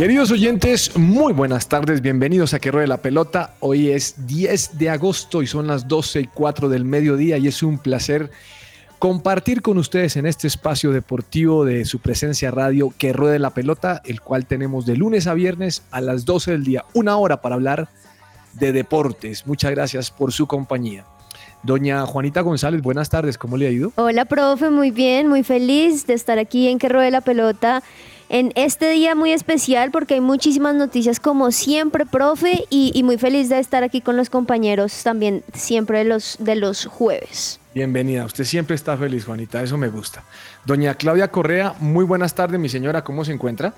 Queridos oyentes, muy buenas tardes, bienvenidos a Que Ruede la Pelota. Hoy es 10 de agosto y son las 12 y 4 del mediodía y es un placer compartir con ustedes en este espacio deportivo de su presencia radio Que Ruede la Pelota, el cual tenemos de lunes a viernes a las 12 del día, una hora para hablar de deportes. Muchas gracias por su compañía. Doña Juanita González, buenas tardes, ¿cómo le ha ido? Hola, profe, muy bien, muy feliz de estar aquí en Que Ruede la Pelota en este día muy especial porque hay muchísimas noticias como siempre, profe, y, muy feliz de estar aquí con los compañeros también siempre de los, de los jueves. Bienvenida, usted siempre está feliz, Juanita, eso me gusta. Doña Claudia Correa, muy buenas tardes, mi señora, ¿cómo se encuentra?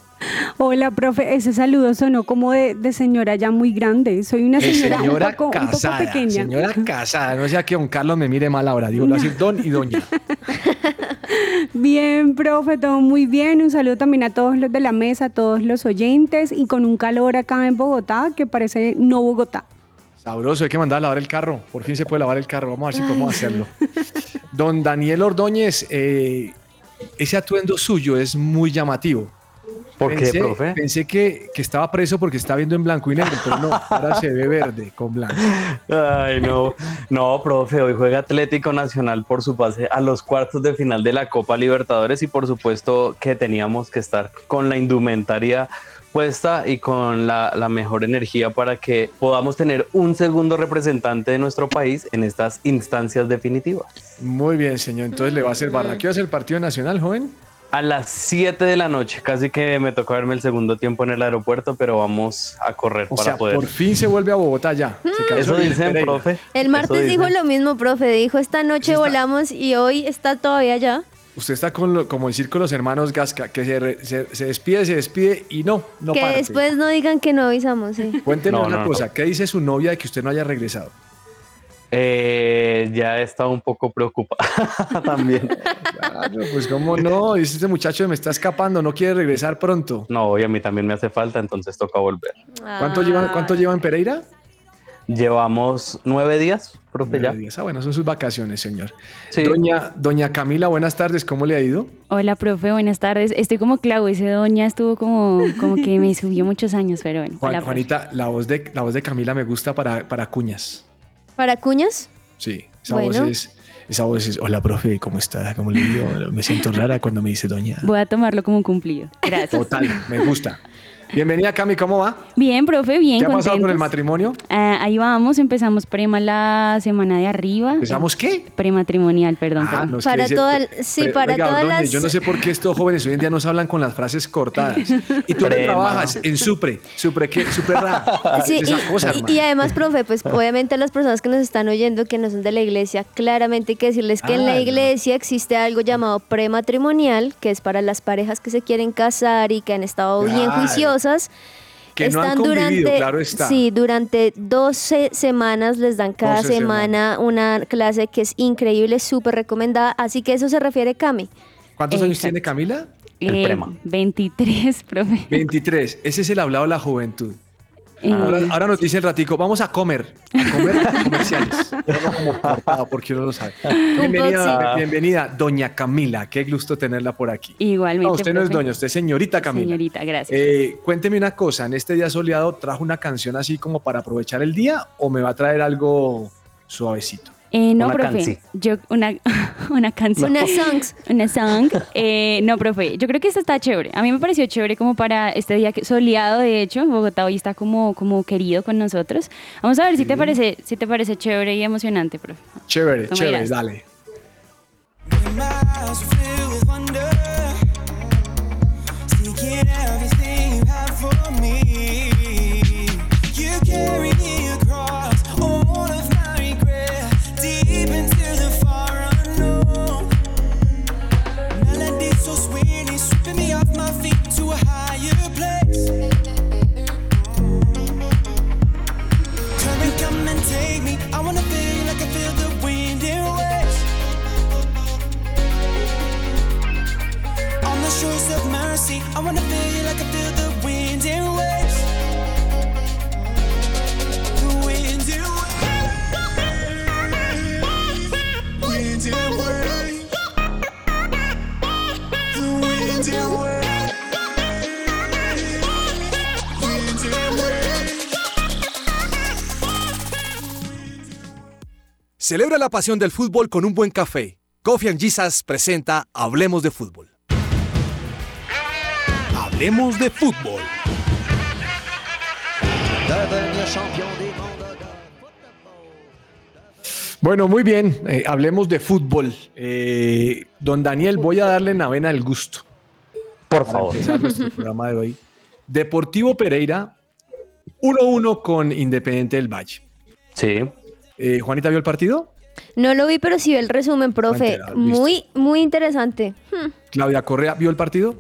Hola, profe, ese saludo sonó como de, de señora ya muy grande. Soy una señora, señora un, poco, un poco casada, pequeña. señora casada, no sea que don Carlos me mire mal ahora, digo así, don y doña. Bien, profe, todo muy bien. Un saludo también a todos los de la mesa, a todos los oyentes y con un calor acá en Bogotá que parece no Bogotá. Sabroso, hay que mandar a lavar el carro, por fin se puede lavar el carro, vamos a ver si podemos hacerlo. Don Daniel Ordóñez, eh, ese atuendo suyo es muy llamativo. ¿Por pensé, qué, profe? Pensé que, que estaba preso porque está viendo en blanco y negro, pero no, ahora se ve verde con blanco. Ay, no. No, profe, hoy juega Atlético Nacional por su pase a los cuartos de final de la Copa Libertadores y por supuesto que teníamos que estar con la indumentaria puesta y con la, la mejor energía para que podamos tener un segundo representante de nuestro país en estas instancias definitivas. Muy bien, señor, entonces le va a hacer barra. ¿Qué va a hacer el Partido Nacional, joven? A las 7 de la noche, casi que me tocó verme el segundo tiempo en el aeropuerto, pero vamos a correr O para sea, poder. por fin se vuelve a Bogotá ya. Cansó Eso dicen, profe. El martes dijo lo mismo, profe, dijo esta noche volamos y hoy está todavía allá. Usted está con lo- como decir con los hermanos Gasca, que se, re- se- se despide, se despide y no, no que parte. después no digan que no avisamos. sí. Cuénteme No, una no, no. cosa, ¿qué dice su novia de que usted no haya regresado? Eh, ya estaba un poco preocupada también. Claro, pues cómo no, dice este muchacho me está escapando, no quiere regresar pronto. No, y a mí también me hace falta, entonces toca volver. ¿Cuánto, llevan, ¿cuánto lleva en Pereira? Llevamos nueve días, profe, ya. Nueve días. Ah, bueno, son sus vacaciones, señor. Sí. Doña, doña Camila, buenas tardes, ¿cómo le ha ido? Hola, profe, buenas tardes. Estoy como Clau, ese doña estuvo como, como que me subió muchos años, pero bueno. Juan- hola, profe. Juanita, la voz, de, la voz de Camila me gusta para, para cuñas. ¿Para cuñas? Sí, esa Bueno. voz es... Esa voz es, hola, profe, ¿cómo está? ¿Cómo le digo? Me siento rara cuando me dice doña. Voy a tomarlo como un cumplido. Gracias. Total, me gusta. Bienvenida, Cami, ¿cómo va? Bien, profe, bien. ¿Qué ha pasado con el matrimonio? Ah, ahí vamos, empezamos prema la semana de arriba. ¿Empezamos qué? Prematrimonial, perdón. Ah, no, Para toda- sí, para todas las- Yo no sé por qué estos jóvenes hoy en día no se hablan con las frases cortadas. Y tú le trabajas en Supre, Supre, ¿qué? Supre Ra. Sí, Esa y, cosa, y- hermano. y además, profe, pues obviamente las personas que nos están oyendo, que no son de la iglesia, claramente hay que decirles que en Ah, la no. iglesia existe algo llamado prematrimonial, que es para las parejas que se quieren casar y que han estado bien Claro. Que no han convivido, claro está. Sí, durante 12 semanas les dan cada 12 semana una clase que es increíble, súper recomendada. Así que eso se refiere Cami. ¿Cuántos años tiene Camila? El Eh, prema. 23, profe. 23. Ese es el hablado de la juventud. Eh, Ahora, ahora nos dice el ratico, vamos a comer, a comer comerciales. Como porque uno lo sabe. Bienvenida, boxing. bienvenida, doña Camila. Qué gusto tenerla por aquí. Igualmente. No, usted no es doña, usted es señorita Camila. Señorita, gracias. Eh, cuénteme una cosa, en este día soleado, ¿trajo una canción así como para aprovechar el día o me va a traer algo suavecito? Eh, no, Una profe. canci. Yo, una, una canción. Unas songs. Una song. Eh, no, profe. Yo creo que esta está chévere. A mí me pareció chévere como para este día soleado, de hecho. Bogotá hoy está como, como querido con nosotros. Vamos a ver si te parece, si te parece chévere y emocionante, profe. Chévere, No me chévere, dirás. dale. My eyes are filled with wonder, seeking everything you have for me. You carry Celebra la pasión del fútbol con un buen café. Coffee and Jesus presenta Hablemos de Fútbol. Hablemos de Fútbol. Bueno, muy bien. eh, hablemos de fútbol. Eh, don Daniel, voy a darle novena el gusto. Por favor. empezar nuestro programa de hoy. Deportivo Pereira, 1-1 con Independiente del Valle. Sí. Eh, ¿Juanita vio el partido? No lo vi, pero sí vi el resumen, profe. Muy, muy interesante. Hmm. Claudia Correa vio el partido.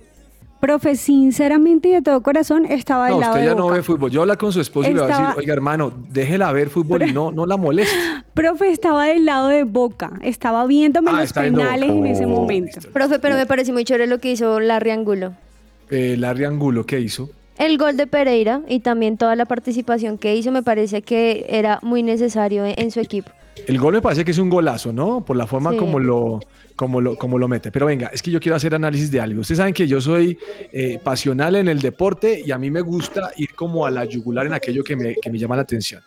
Profe, sinceramente y de todo corazón estaba del No, lado usted de ya no Boca. ve fútbol. Yo hablar con su esposo y le voy a decir, oiga, hermano, déjela ver fútbol y no, no la moleste. Profe, estaba del lado de Boca. Estaba viéndome Ah, los penales en ese Oh, momento. Profe, pero me pareció muy chévere lo que hizo Larry Angulo. Eh, Larry Angulo, ¿qué hizo? El gol de Pereira y también toda la participación que hizo me parece que era muy necesario en, en su equipo. El gol me parece que es un golazo, ¿no? Por la forma Sí. como, lo, como, lo, como lo mete. Pero venga, es que yo quiero hacer análisis de algo. Ustedes saben que yo soy eh, pasional en el deporte y a mí me gusta ir como a la yugular en aquello que me, que me llama la atención.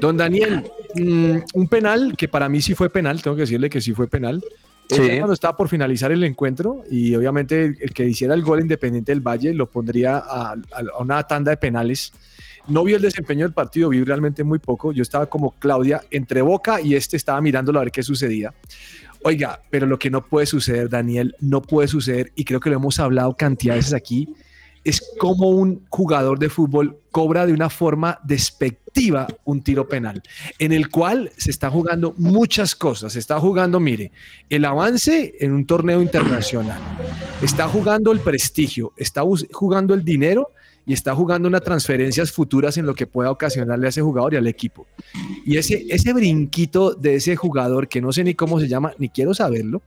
Don Daniel, mm, un penal que para mí sí fue penal, tengo que decirle que sí fue penal. Sí. Eh, Cuando estaba por finalizar el encuentro y obviamente el, el que hiciera el gol independiente del Valle lo pondría a, a- a una tanda de penales. No vi el desempeño del partido, vi realmente muy poco. Yo estaba como Claudia entre Boca y este estaba mirándolo a ver qué sucedía. Oiga, pero lo que no puede suceder, Daniel, no puede suceder, y creo que lo hemos hablado cantidad de veces aquí, es como un jugador de fútbol cobra de una forma despectiva un tiro penal, en el cual se está jugando muchas cosas. Se está jugando, mire, el avance en un torneo internacional, está jugando el prestigio, está jugando el dinero y está jugando unas transferencias futuras en lo que pueda ocasionarle a ese jugador y al equipo. Y ese, ese brinquito de ese jugador, que no sé ni cómo se llama, ni quiero saberlo,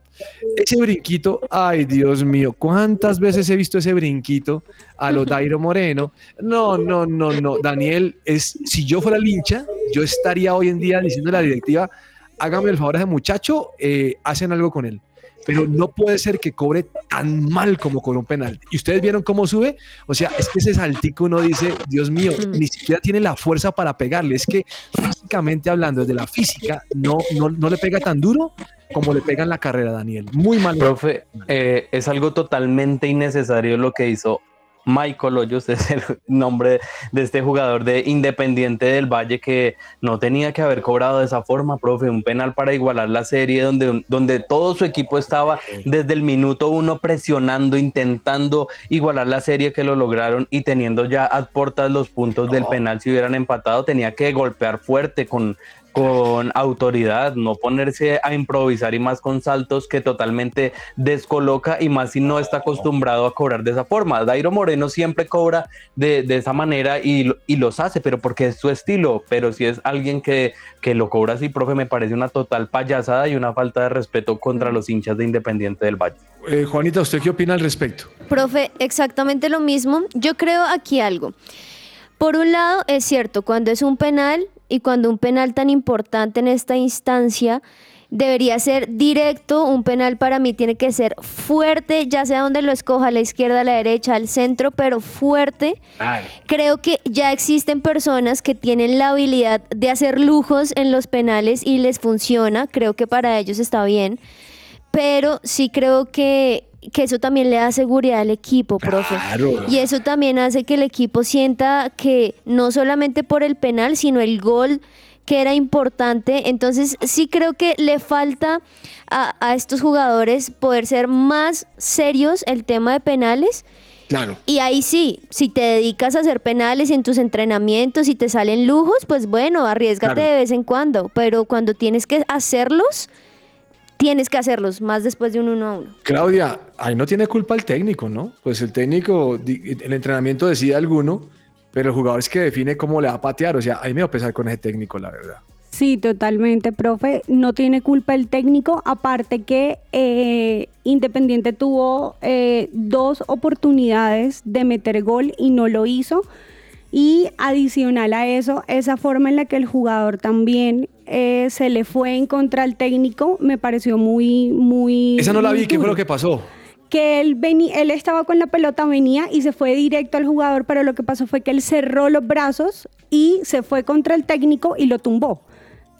ese brinquito, ay Dios mío, ¿cuántas veces he visto ese brinquito a lo Dairo Moreno? No, no, no, no, Daniel, es, si yo fuera el hincha, yo estaría hoy en día diciendo a la directiva, hágame el favor a ese muchacho, eh, hacen algo con él. Pero no puede ser que cobre tan mal como con un penal. ¿Y ustedes vieron cómo sube? O sea, es que ese saltico uno dice, Dios mío, ni siquiera tiene la fuerza para pegarle. Es que físicamente hablando, desde la física, no, no, no le pega tan duro como le pega en la carrera, Daniel. Muy mal. Profe, eh, es algo totalmente innecesario lo que hizo Michael Hoyos, es el nombre de este jugador de Independiente del Valle que no tenía que haber cobrado de esa forma, profe, un penal para igualar la serie donde, donde todo su equipo estaba desde el minuto uno presionando, intentando igualar la serie que lo lograron y teniendo ya a puertas los puntos del penal. Si hubieran empatado, tenía que golpear fuerte con con autoridad, no ponerse a improvisar y más con saltos que totalmente descoloca y más si no está acostumbrado a cobrar de esa forma. Dairo Moreno siempre cobra de, de esa manera y, lo- y los hace, pero porque es su estilo, pero si es alguien que, que lo cobra así, profe, me parece una total payasada y una falta de respeto contra los hinchas de Independiente del Valle. Eh, Juanita, ¿usted qué opina al respecto? Profe, exactamente lo mismo. Yo creo aquí algo. Por un lado, es cierto, cuando es un penal y cuando un penal tan importante en esta instancia debería ser directo, un penal para mí tiene que ser fuerte, ya sea donde lo escoja, a la izquierda, a la derecha, al centro, pero fuerte. Creo que ya existen personas que tienen la habilidad de hacer lujos en los penales y les funciona, creo que para ellos está bien pero sí creo que, que eso también le da seguridad al equipo, profe. Claro. Y eso también hace que el equipo sienta que no solamente por el penal, sino el gol que era importante. Entonces sí creo que le falta a, a estos jugadores poder ser más serios el tema de penales. Claro. Y ahí sí, si te dedicas a hacer penales en tus entrenamientos y te salen lujos, pues bueno, arriesgate Claro. de vez en cuando. Pero cuando tienes que hacerlos, tienes que hacerlos, más después de un uno a uno. Claudia, ahí no tiene culpa el técnico, ¿no? Pues el técnico, el entrenamiento decide alguno, pero el jugador es que define cómo le va a patear. O sea, ahí me va a pesar con ese técnico, la verdad. Sí, totalmente, profe. No tiene culpa el técnico. Aparte que eh, Independiente tuvo eh, dos oportunidades de meter gol y no lo hizo. Y adicional a eso, esa forma en la que el jugador también eh, se le fue en contra al técnico me pareció muy, muy. Esa no la vi, ¿qué fue lo que pasó? que él estaba con la pelota, venía y se fue directo al jugador, pero lo que pasó fue que él cerró los brazos y se fue contra el técnico y lo tumbó.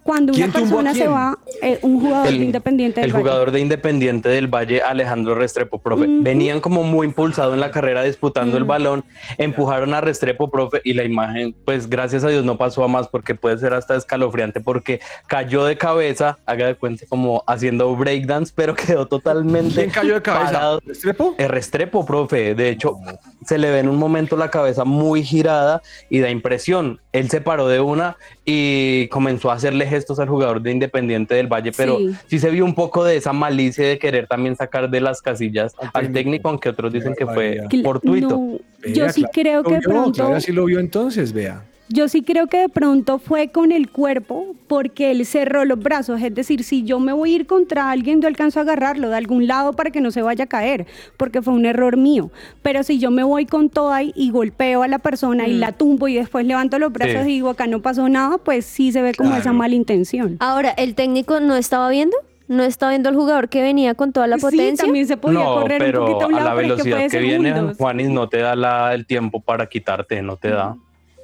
Cuando una ¿Quién tumbó a persona se va, eh, un jugador de Independiente del el Valle. jugador de Independiente del Valle, Alejandro Restrepo, profe. Venían como muy impulsados en la carrera disputando el balón, empujaron a Restrepo, profe, y la imagen, pues gracias a Dios no pasó a más porque puede ser hasta escalofriante porque cayó de cabeza, haga de cuenta como haciendo breakdance, pero quedó totalmente ¿Quién cayó de cabeza? parado. ¿Restrepo? El Restrepo, profe. De hecho, se le ve en un momento la cabeza muy girada y da impresión. Él se paró de una y comenzó a hacerle gestos al jugador de Independiente del Valle, pero Sí. sí, se vio un poco de esa malicia de querer también sacar de las casillas Al al técnico. técnico, aunque otros dicen que fue fortuito. no, yo sí creo que de vio, pronto Claudia sí lo vio entonces, vea. Yo sí creo que de pronto fue con el cuerpo porque él cerró los brazos. Es decir, si yo me voy a ir contra alguien, yo alcanzo a agarrarlo de algún lado para que no se vaya a caer, porque fue un error mío. Pero si yo me voy con toda y, y golpeo a la persona y la tumbo y después levanto los brazos Sí. y digo acá no pasó nada, pues sí se ve como Claro. esa mala intención. Ahora, ¿el técnico no estaba viendo? ¿No estaba viendo al jugador que venía con toda la Sí, potencia? también se podía No, correr un poquito pero a un a la pero es que fue velocidad que, viene. Juanis, no te da la- el tiempo para quitarte, no te da.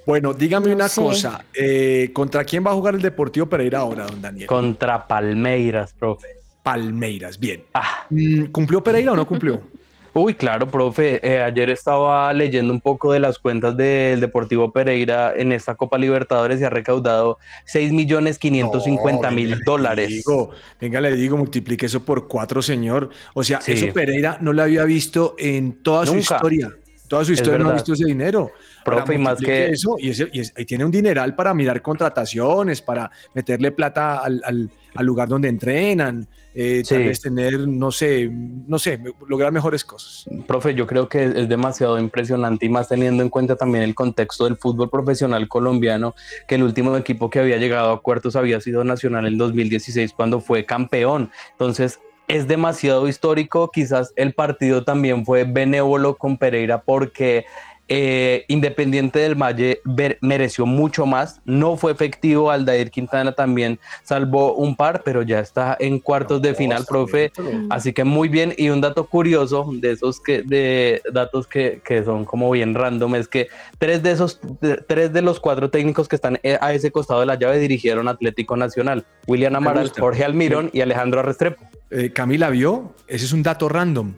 Bueno, dígame No una sé. cosa. eh, ¿Contra quién va a jugar el Deportivo Pereira ahora, don Daniel? Contra Palmeiras, profe. Palmeiras, bien. Ah, Mm, ¿Cumplió Pereira o no cumplió? Uy, claro, profe. Eh, ayer estaba leyendo un poco de las cuentas del Deportivo Pereira en esta Copa Libertadores y ha recaudado 6 millones 550 No, mil venga, le dólares. digo, venga, le digo, multiplique eso por cuatro, señor. O sea, Sí. eso Pereira no lo había visto en toda su historia. Toda su historia no ha visto ese dinero. Profe, y más que- Eso, y, ese- y es- y tiene un dineral para mirar contrataciones, para meterle plata al, al- al lugar donde entrenan, eh, tal vez tener, no sé, no sé, lograr mejores cosas. Profe, yo creo que es demasiado impresionante y más teniendo en cuenta también el contexto del fútbol profesional colombiano, que el último equipo que había llegado a cuartos había sido Nacional en 2016 cuando fue campeón. Entonces, es demasiado histórico. Quizás el partido también fue benévolo con Pereira porque eh, Independiente del Valle mereció mucho más. No fue efectivo. Aldair Quintana también salvó un par, pero ya está en cuartos de final, profe. Así que muy bien. Y un dato curioso de esos que, de datos que, que son como bien random, es que tres de esos, tres de los cuatro técnicos que están eh, a ese costado de la llave dirigieron Atlético Nacional. William Amaral. Jorge Almirón y Alejandro Restrepo. Eh, Camila vio, ese es un dato random.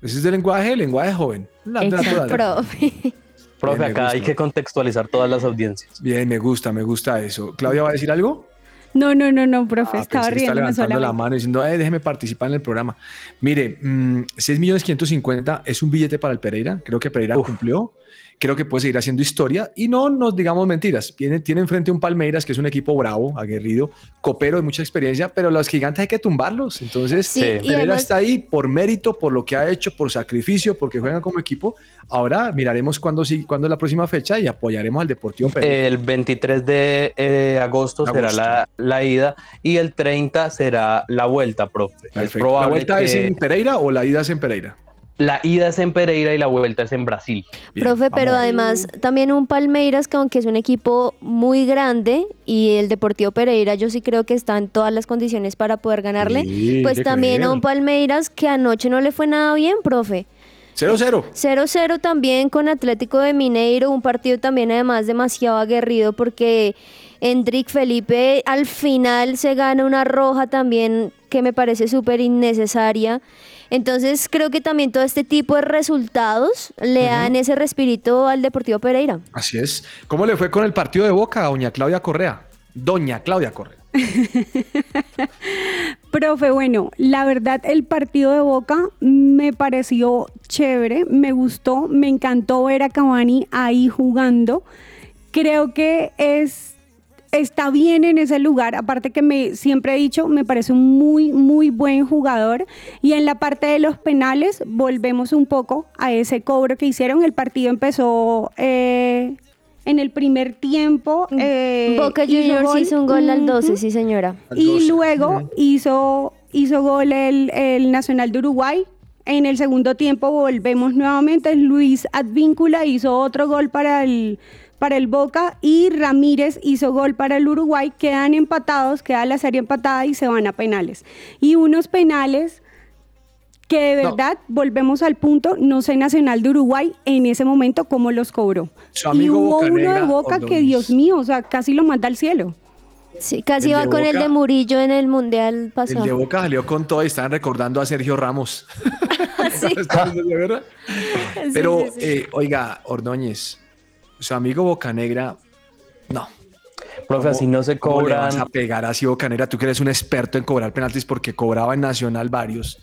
Ese es de lenguaje, lenguaje joven. Dato Exacto. Profe. Acá gusta. hay que contextualizar todas las audiencias. Bien, me gusta, me gusta eso. ¿Claudia va a decir algo? No, no, no, no, profe, Ah, estaba que está levantando la mano diciendo, eh, déjeme participar en el programa. Mire, mm, 6 millones 550 es un billete para el Pereira. Creo que Pereira Uf. cumplió. Creo que puede seguir haciendo historia y no nos digamos mentiras. Tiene, tiene enfrente un Palmeiras que es un equipo bravo, aguerrido, copero de mucha experiencia, pero los gigantes hay que tumbarlos. Entonces, Sí, además, está ahí por mérito, por lo que ha hecho, por sacrificio, porque juegan como equipo. Ahora miraremos cuándo, sí, cuándo es la próxima fecha y apoyaremos al Deportivo Pereira. El 23 de eh, agosto, será Agosto. la, la ida y el 30 será la vuelta, profe. Es Perfecto. ¿La vuelta es que- en Pereira o la ida es en Pereira? La ida es en Pereira y la vuelta es en Brasil. Bien, profe, pero además también un Palmeiras que aunque es un equipo muy grande y el Deportivo Pereira yo sí creo que está en todas las condiciones para poder ganarle, Sí, pues también a un Palmeiras que anoche no le fue nada bien, profe. 0-0. 0-0 también con Atlético de Mineiro, un partido también además demasiado aguerrido porque Hendrik Felipe al final se gana una roja también que me parece súper innecesaria. Entonces creo que también todo este tipo de resultados le dan ese respirito al Deportivo Pereira. Así es. ¿Cómo le fue con el partido de Boca a doña Claudia Correa? Doña Claudia Correa. Profe, bueno, la verdad el partido de Boca me pareció chévere, me gustó, me encantó ver a Cavani ahí jugando. Creo que es está bien en ese lugar, aparte que me siempre he dicho, me parece un muy muy buen jugador y en la parte de los penales volvemos un poco a ese cobro que hicieron, el partido empezó eh, en el primer tiempo. eh, Boca hizo Juniors hizo un gol al Ujú. 12, sí señora. Al Y 12. luego hizo, hizo gol el, el Nacional de Uruguay. En el segundo tiempo volvemos nuevamente. Luis Advíncula hizo otro gol para el, para el Boca y Ramírez hizo gol para el Uruguay. Quedan empatados, queda la serie empatada y se van a penales. Y unos penales que de No. verdad, volvemos al punto, no sé Nacional de Uruguay en ese momento cómo los cobró. Su y hubo uno de Boca que. Dios mío, o sea, casi lo manda al cielo. Sí, casi El va con el de Murillo en el Mundial El pasado. de Boca salió con todo y estaban recordando a Sergio Ramos. Sí. ¿De verdad? Sí, Pero, sí, sí. eh, oiga, Ordóñez, su amigo Bocanegra, no. Profe, así no se ¿Cómo le vas cobran, a pegar así Bocanegra? Tú que eres un experto en cobrar penaltis porque cobraba en Nacional varios.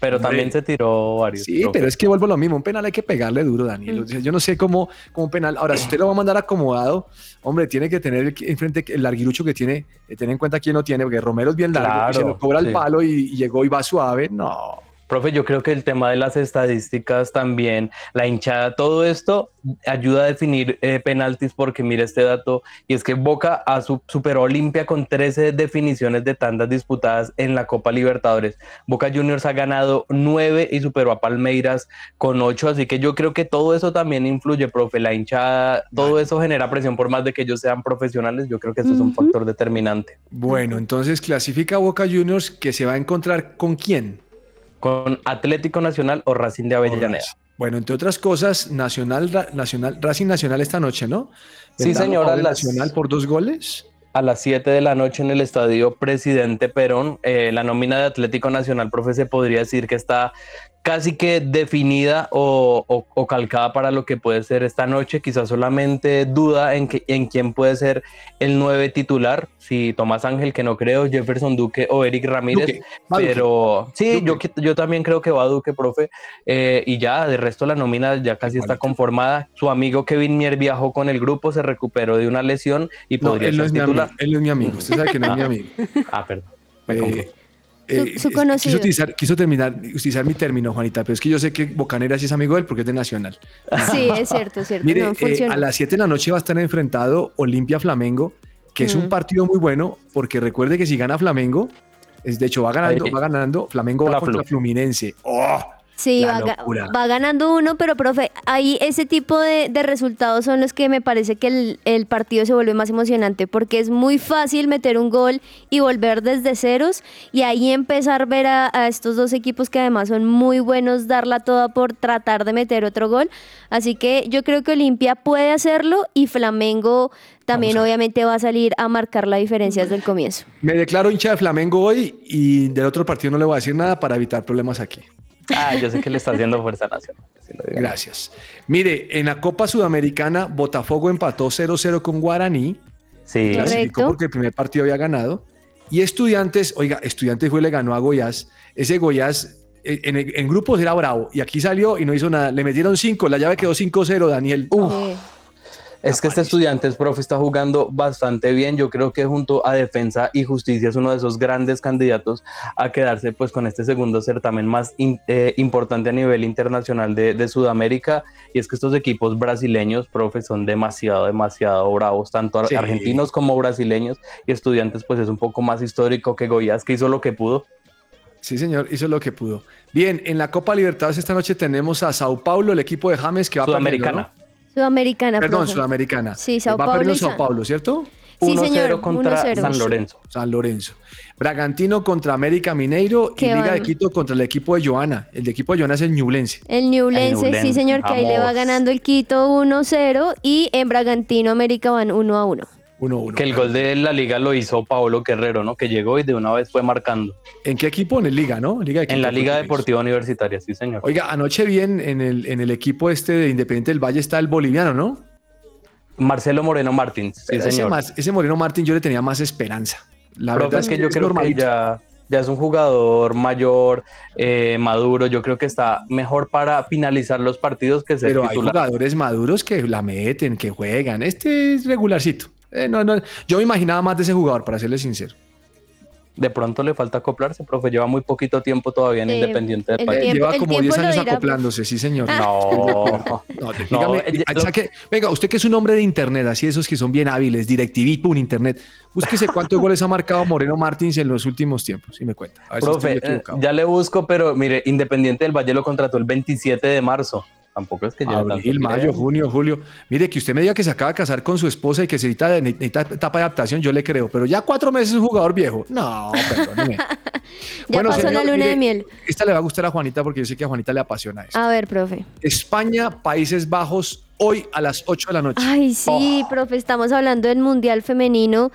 pero Hombre. también se tiró varios. Sí, profe. pero es que vuelvo a lo mismo. Un penal hay que pegarle duro, Daniel. Sea, Yo no sé cómo, cómo un penal. Ahora, si usted lo va a mandar acomodado, hombre, tiene que tener el- enfrente el larguirucho que tiene, eh, tener en cuenta quién lo tiene, porque Romero es bien largo y se lo cobra sí. palo y, y llegó y va suave. No. Profe, yo creo que el tema de las estadísticas también, la hinchada, todo esto ayuda a definir eh, penaltis porque mire este dato y es que Boca a su, superó a Olimpia con 13 definiciones de tandas disputadas en la Copa Libertadores. Boca Juniors ha ganado 9 y superó a Palmeiras con 8, así que yo creo que todo eso también influye, profe, la hinchada, todo eso genera presión por más de que ellos sean profesionales, yo creo que eso es un factor determinante. Bueno, entonces clasifica Boca Juniors que se va a encontrar con quién. Con Atlético Nacional o Racing de Avellaneda. Bueno, entre otras cosas, Nacional, Nacional, Racing Nacional esta noche, ¿no? Sí, señora, las- Nacional por dos goles. a las 7 de la noche en el estadio Presidente Perón. Eh, la nómina de Atlético Nacional, profe, se podría decir que está casi que definida o, o- o calcada para lo que puede ser esta noche. Quizás solamente duda en, que, en quién puede ser el 9 titular, si Tomás Ángel, que no creo, Jefferson Duque o Eric Ramírez. Duque, va Duque. Pero sí, yo, Duque. qui- yo también creo que va Duque, profe. Eh, y ya, de resto la nómina ya casi está conformada. Su amigo Kevin Mier viajó con el grupo, se recuperó de una lesión y No, podría él no ser es mi titular. amigo. Él no es mi amigo. Usted sabe que no es mi amigo. Ah, perdón. me Eh. Eh, su conocido. quiso, utilizar, quiso terminar, utilizar mi término, Juanita, pero es que yo sé que Bocanera sí es amigo de él porque es de Nacional. Sí, es cierto, es cierto. Mire, no eh, a las 7 de la noche va a estar enfrentado Olimpia Flamengo, que es un Mm. partido muy bueno, porque recuerde que si gana Flamengo, es, de hecho va ganando, Ahí. va ganando, Flamengo va contra Flu. Fluminense. ¡Oh! Sí, va, va ganando uno, pero profe, ahí ese tipo de, de resultados son los que me parece que el, el partido se vuelve más emocionante, porque es muy fácil meter un gol y volver desde ceros y ahí empezar a ver a, a estos dos equipos que además son muy buenos, darla toda por tratar de meter otro gol. Así que yo creo que Olimpia puede hacerlo y Flamengo también obviamente va a salir a marcar la diferencia desde el comienzo. Me declaro hincha de Flamengo hoy y del otro partido no le voy a decir nada para evitar problemas aquí. Ah, yo sé que le está haciendo fuerza nacional. Gracias. Mire, en la Copa Sudamericana, Botafogo empató 0-0 con Guaraní. Sí. Clasificó porque el primer partido había ganado. Y Estudiantes, oiga, Estudiantes fue y le ganó a Goiás. Ese Goiás eh, en, en grupos era bravo y aquí salió y no hizo nada. Le metieron 5, la llave quedó 5-0, Daniel. Eh, es que este estudiante, profe, está jugando bastante bien. Yo creo que junto a Defensa y Justicia es uno de esos grandes candidatos a quedarse pues con este segundo certamen más in- eh, importante a nivel internacional de, de Sudamérica. Y es que estos equipos brasileños, profe, son demasiado, demasiado bravos, tanto Sí. argentinos como brasileños. Y estudiantes pues es un poco más histórico que Goiás, que hizo lo que pudo. Sí, señor, hizo lo que pudo. Bien, en la Copa Libertadores esta noche tenemos a Sao Paulo, el equipo de James que va Sudamericana. perdiendo, Sudamericana. Perdón, profe. Sudamericana. Sí, Sao va Paulo perdiendo y Sao Paulo, ¿cierto? Sí, 1-0 señor, contra 1-0. San Lorenzo. San Lorenzo. Bragantino contra América Mineiro y Liga de Quito contra el equipo de Joana. El de equipo de Joana es el Ñublense. El Ñublense, sí señor, que ahí le va ganando el Quito 1-0 y en Bragantino América van 1-1. 1-1. Que el gol de la liga lo hizo Paolo Guerrero, ¿no? Que llegó y de una vez fue marcando. ¿En qué equipo? En el Liga, ¿no? Liga de En la Liga. Deportiva Universitaria, sí, señor. Oiga, anoche bien en el, en el equipo este de Independiente del Valle está el boliviano, ¿no? Marcelo Moreno Martins, sí, Pero ese, señor. más- ese Moreno Martín yo le tenía más esperanza. La Profe, verdad es que yo creo que ya, ya es un jugador mayor, eh, maduro. Yo creo que está mejor para finalizar los partidos que ser Pero hay titular. jugadores maduros que la meten, que juegan. Este es regularcito. Eh, no, no, yo me imaginaba más de ese jugador, para serle sincero. De pronto le falta acoplarse, profe. Lleva muy poquito tiempo todavía en Eh, Independiente del tiempo- lleva como tiempo 10 lo años dirá, acoplándose, sí, señor. No, No, No, dígame, eh, venga, usted que es un hombre de internet, así esos que son bien hábiles, DirecTV, un internet, búsquese cuántos goles ha marcado Moreno Martins en los últimos tiempos, y me cuenta. A ver si profe, estoy equivocado. ya le busco, pero mire, Independiente del Valle lo contrató el 27 de marzo. Tampoco es que lleve tanto Abril, mayo, tiempo. junio, julio. Mire, que usted me diga que se acaba de casar con su esposa y que se necesita, necesita etapa de adaptación, yo le creo, pero ya cuatro meses es un jugador viejo. No, perdóneme. Ya pasó la luna de miel. Esta le va a gustar a Juanita porque yo sé que a Juanita le apasiona eso. A ver, profe. España, Países Bajos hoy a las 8 de la noche. Ay, sí, profe, estamos hablando del Mundial Femenino,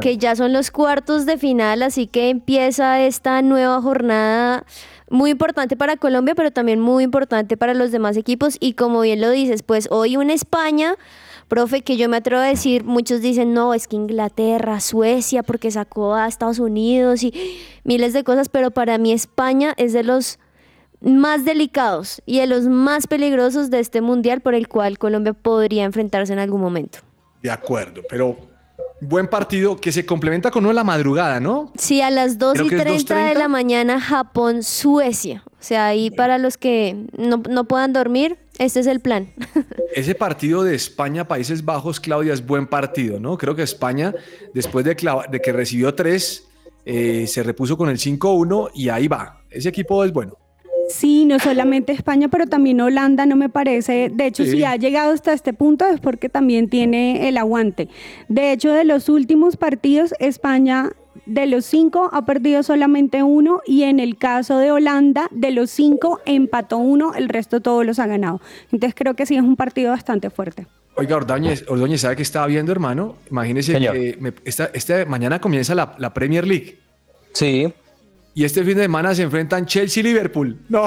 que ya son los cuartos de final, así que empieza esta nueva jornada muy importante para Colombia, pero también muy importante para los demás equipos. Y como bien lo dices, pues hoy una España, profe, que yo me atrevo a decir, muchos dicen, no, es que Inglaterra, Suecia, porque sacó a Estados Unidos y miles de cosas, pero para mí España es de los más delicados y de los más peligrosos de este mundial por el cual Colombia podría enfrentarse en algún momento. De acuerdo, pero buen partido que se complementa con uno de la madrugada, ¿no? Sí, a las 2 Creo y que es 30 de 2:30. la mañana, Japón, Suecia. O sea, ahí para los que no, no puedan dormir, este es el plan. Ese partido de España, Países Bajos, Claudia, es buen partido, ¿no? Creo que España, después de que recibió tres, eh, se repuso con el 5-1 y ahí va. Ese equipo es bueno. Sí, no solamente España, pero también Holanda no me parece. De hecho, Sí. si ha llegado hasta este punto es porque también tiene el aguante. De hecho, de los últimos partidos, España de los cinco ha perdido solamente uno y en el caso de Holanda, de los cinco empató uno, el resto todos los ha ganado. Entonces creo que sí es un partido bastante fuerte. Oiga, Ordóñez, Ordóñez, ¿sabe qué estaba viendo, hermano? Imagínese Señor. que me- esta, esta mañana comienza la, la Premier League Sí. Y este fin de semana se enfrentan Chelsea y Liverpool. No,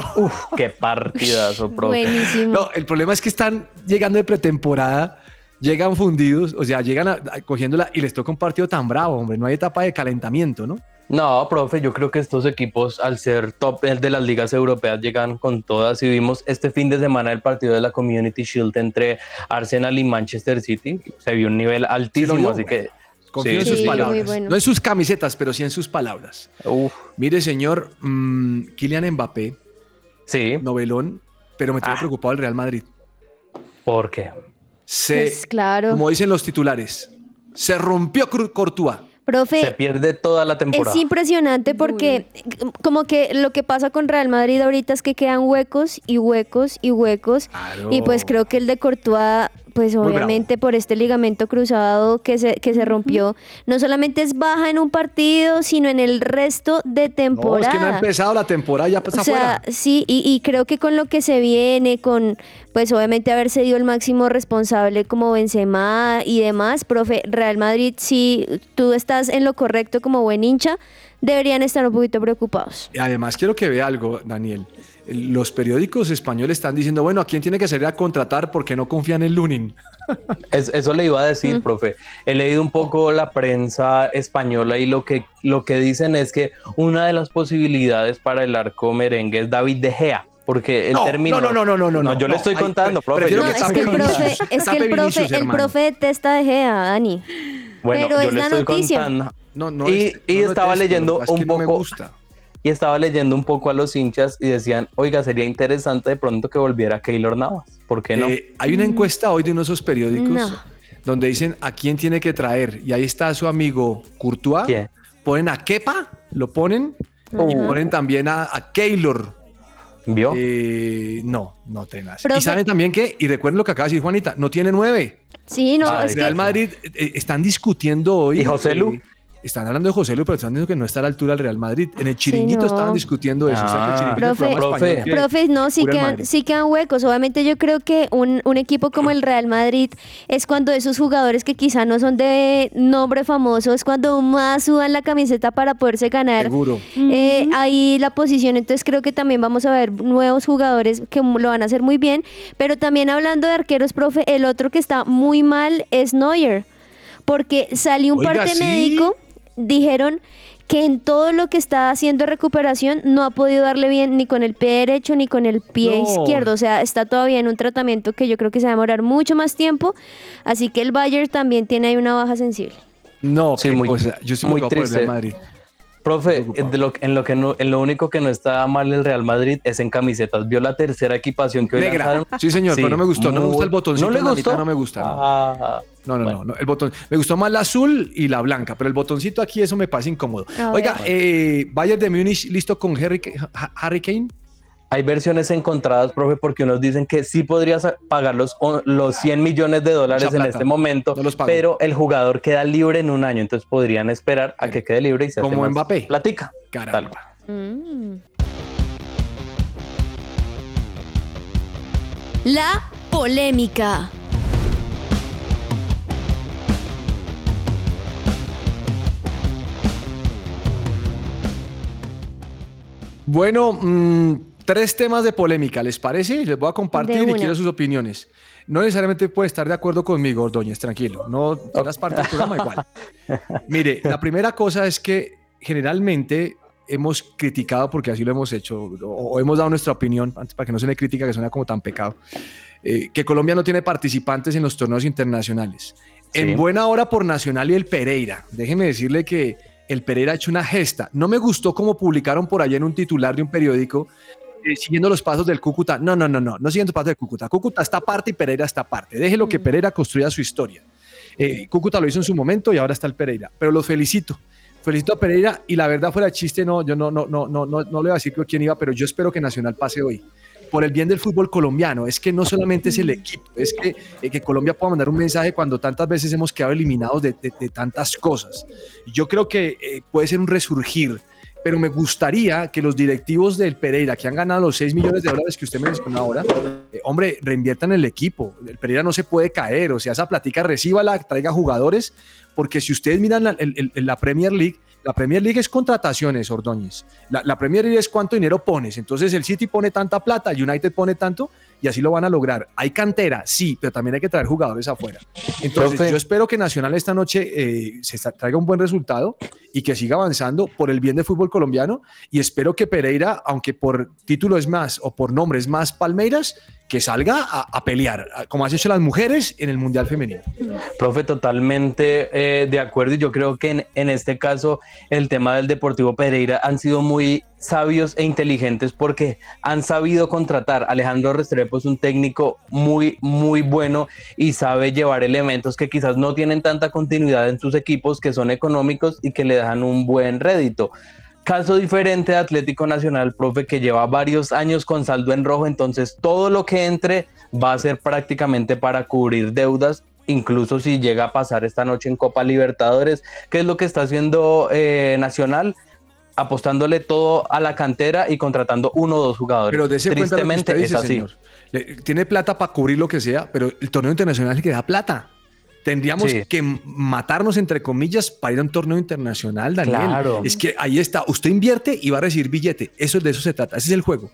Qué partidazo, profe. Buenísimo. no, el problema es que están llegando de pretemporada, llegan fundidos, o sea, llegan a- a- cogiéndola y les toca un partido tan bravo, hombre. No hay etapa de calentamiento, ¿no? No, profe, yo creo que estos equipos, al ser top de las ligas europeas, llegan con todas. Y vimos este fin de semana el partido de la Community Shield entre Arsenal y Manchester City. Se vio un nivel altísimo, vio? así que. Confío en sus Sí, palabras. bueno. No en sus camisetas, pero sí en sus palabras. Uf, Mire, señor, mm, Kylian Mbappé, sí, novelón, pero me tiene Ah. preocupado el Real Madrid. ¿por qué? Se, Pues claro. como dicen los titulares, se rompió Courtois. Se Profe, pierde toda la temporada. es impresionante porque como que lo que pasa con Real Madrid ahorita es que quedan huecos y huecos y huecos. Claro. Y pues creo que el de Courtois, pues obviamente por este ligamento cruzado que se, que se rompió, no solamente es baja en un partido, sino en el resto de No, es temporada. que no ha empezado la temporada, ya O sea, afuera. sí, y, y creo que con lo que se viene, con pues obviamente haberse dio el máximo responsable como Benzema y demás, profe, Real Madrid, si tú estás en lo correcto como buen hincha, deberían estar un poquito preocupados. Y además quiero que vea algo, Daniel. Los periódicos españoles están diciendo, bueno, ¿a quién tiene que salir a contratar porque no confían en Lunin? Es- eso le iba a decir, profe. He leído un poco la prensa española y lo que, lo que dicen es que una de las posibilidades para el arco merengue es David De Gea. Porque el No, término. no, no, no, no, no, no, yo le estoy contando, profe. No, que es que el profe, es que el profe, Vinicius, el profe detesta de Gea, Dani. Bueno, pero yo es le la estoy noticia. contando. No, no. Y- es- y estaba detesto, leyendo un no me poco- gusta. Y estaba leyendo un poco a los hinchas y decían, oiga, sería interesante de pronto que volviera Keylor Navas. ¿Por qué no? Eh, hay una encuesta hoy de uno de esos periódicos No. donde dicen a quién tiene que traer. Y ahí está su amigo Courtois. ¿Quién? Ponen a Kepa, lo ponen. Y ponen también a, a Keylor. ¿Vio? Eh, no, no tengas. Y saben también que, y recuerden lo que acaba de decir Juanita, no tiene nueve. Sí, no, Ah, es que Real Madrid eh, están discutiendo hoy. ¿Y José Lu? Están hablando de José Lu, pero están diciendo que no está a la altura del Real Madrid. En el chiringuito no. estaban discutiendo eso. o sea, que el Ah. Profe, programa Profe. español que Profe, no, sí quedan, Madrid. sí quedan huecos. Obviamente yo creo que un, un equipo como el Real Madrid es cuando esos jugadores que quizá no son de nombre famoso, es cuando más sudan la camiseta para poderse ganar Seguro. eh, ahí la posición. Entonces creo que también vamos a ver nuevos jugadores que lo van a hacer muy bien. Pero también hablando de arqueros, profe, el otro que está muy mal es Neuer. Porque salió un Oiga, parte ¿sí? médico, dijeron que en todo lo que está haciendo recuperación no ha podido darle bien ni con el pie derecho ni con el pie No. izquierdo. O sea, está todavía en un tratamiento que yo creo que se va a demorar mucho más tiempo. Así que el Bayern también tiene ahí una baja sensible. No, Sí, qué muy- cosa. Yo estoy muy muy triste. Madrid. Profe, preocupado. de lo, en, lo que no, en lo único que no está mal el Real Madrid es en camisetas. ¿Vio la tercera equipación que hoy Negra. lanzaron? Sí, señor, pero no me gustó. No me gusta el botoncito ¿No le la gustó? no me gusta, no. Ah, No, no, bueno. no, no, El botón. Me gustó más la azul y la blanca, pero el botoncito aquí, eso me parece incómodo. A Oiga, eh, Bayern de Múnich listo con Harry, Ha- Harry Kane hay versiones encontradas, profe, porque unos dicen que sí podrías pagar los, los 100 millones de dólares en este momento, pero el jugador queda libre en un año, entonces podrían esperar a que quede libre y se Como Mbappé. Platica. Caramba. Mm. La polémica. Bueno, mmm, tres temas de polémica, ¿les parece? Les voy a compartir y quiero sus opiniones. No necesariamente puede estar de acuerdo conmigo, Ordóñez, tranquilo. No todas partes del programa igual. Mire, la primera cosa es que generalmente hemos criticado, porque así lo hemos hecho, o, o hemos dado nuestra opinión, antes para que no se le crítica que suena como tan pecado, eh, que Colombia no tiene participantes en los torneos internacionales. En Sí. buena hora por Nacional y el Pereira. Déjeme decirle que el Pereira ha hecho una gesta. No me gustó como publicaron por allá en un titular de un periódico eh, siguiendo los pasos del Cúcuta. No, no, no, no, no siguiendo los pasos del Cúcuta. Cúcuta está aparte y Pereira está aparte. Déjelo que Pereira construya su historia. Eh, Cúcuta lo hizo en su momento y ahora está el Pereira. Pero los felicito. Felicito a Pereira y la verdad fuera de chiste, no, yo no, no, no, no, no, no le voy a decir quién iba, pero yo espero que Nacional pase hoy. Por el bien del fútbol colombiano, es que no solamente es el equipo, es que, eh, que Colombia pueda mandar un mensaje cuando tantas veces hemos quedado eliminados de, de- de tantas cosas. Yo creo que eh, puede ser un resurgir, pero me gustaría que los directivos del Pereira, que han ganado los 6 millones de dólares que usted mencionó ahora, eh, hombre, reinviertan el equipo. El Pereira no se puede caer, o sea, esa platica recíbala, traiga jugadores, porque si ustedes miran la, la Premier League, la Premier League es contrataciones, Ordóñez. La, la Premier League es cuánto dinero pones. Entonces el City pone tanta plata, el United pone tanto y así lo van a lograr. Hay cantera, sí, pero también hay que traer jugadores afuera. Entonces Profe. yo espero que Nacional esta noche eh, se traiga un buen resultado y que siga avanzando por el bien del fútbol colombiano y espero que Pereira, aunque por título es más o por nombre es más Palmeiras, que salga a, a pelear, a- como han hecho las mujeres en el Mundial Femenino. Profe, totalmente eh, de acuerdo y yo creo que en, en este caso el tema del Deportivo Pereira han sido muy sabios e inteligentes porque han sabido contratar. Alejandro Restrepo es un técnico muy, muy bueno y sabe llevar elementos que quizás no tienen tanta continuidad en sus equipos, que son económicos y que le dan un buen rédito. Caso diferente de Atlético Nacional, profe, que lleva varios años con saldo en rojo, entonces todo lo que entre va a ser prácticamente para cubrir deudas, incluso si llega a pasar esta noche en Copa Libertadores, que es lo que está haciendo eh, Nacional, apostándole todo a la cantera y contratando uno o dos jugadores. Pero de ese cuenta lo que Tristemente usted dice, es así. señor. Le- tiene plata para cubrir lo que sea, pero el torneo internacional es que da plata. Tendríamos Sí. que matarnos, entre comillas, para ir a un torneo internacional, Daniel. Claro. Es que ahí está. Usted invierte y va a recibir billete. Eso de eso se trata. Ese es el juego.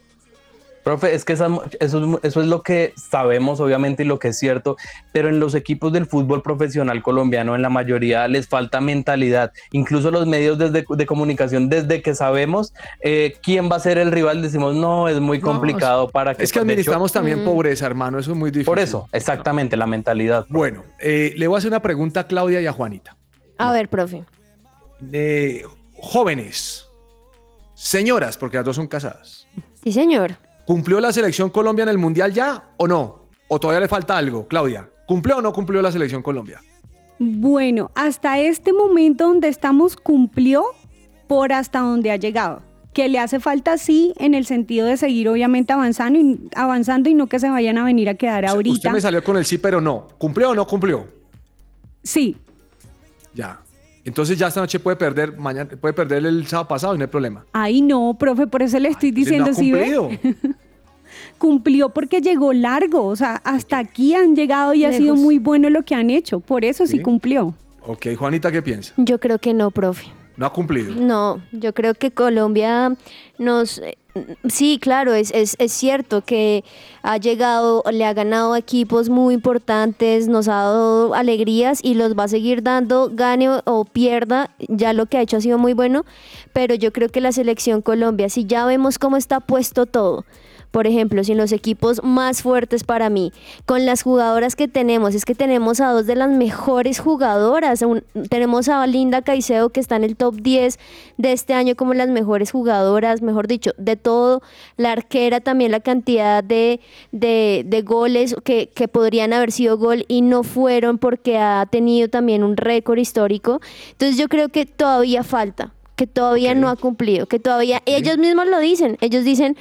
Profe, es que esa- eso, es- eso es lo que sabemos, obviamente, y lo que es cierto, pero en los equipos del fútbol profesional colombiano, en la mayoría les falta mentalidad. Incluso los medios desde, de comunicación, desde que sabemos eh, quién va a ser el rival, decimos, no, es muy No, complicado para que... Es que hecho, administramos también pobreza, hermano. Eso es muy difícil. Por eso, exactamente, la mentalidad. Bueno, eh, le voy a hacer una pregunta a Claudia y a Juanita. A ver, profe. Eh, jóvenes, señoras, porque las dos son casadas. Sí, señor. ¿Cumplió la selección Colombia en el Mundial ya o no? ¿O todavía le falta algo, Claudia? ¿Cumplió o no cumplió la selección Colombia? Bueno, hasta este momento donde estamos cumplió por hasta donde ha llegado. Que le hace falta sí en el sentido de seguir obviamente avanzando y, avanzando y no que se vayan a venir a quedar Usted ahorita. me salió con el sí, pero no. ¿Cumplió o no cumplió? Sí, Ya. Entonces ya esta noche puede perder, mañana puede perder el sábado pasado y no hay problema. ahí no, profe, por eso le estoy no diciendo ha sí ve. Cumplió porque llegó largo, o sea, hasta aquí han llegado y ha sido muy bueno lo que han hecho, por eso sí, Sí. cumplió. Ok, Juanita, ¿qué piensa? Yo creo que no, profe. No ha cumplido. No, yo creo que Colombia nos... eh, Sí, claro, es, es, es cierto que ha llegado, le ha ganado equipos muy importantes, nos ha dado alegrías y los va a seguir dando, gane o, o pierda, ya lo que ha hecho ha sido muy bueno, pero yo creo que la selección Colombia, si ya vemos cómo está puesto todo, por ejemplo, sin los equipos más fuertes para mí, con las jugadoras que tenemos, es que tenemos a dos de las mejores jugadoras. un- tenemos a Linda Caicedo que está en el top 10 de este año como las mejores jugadoras, mejor dicho, de todo. La arquera también la cantidad de, de- de goles que, que podrían haber sido gol y no fueron porque ha tenido también un récord histórico. Entonces yo creo que todavía falta que todavía no ha cumplido, que todavía ellos mismos lo dicen, ellos dicen,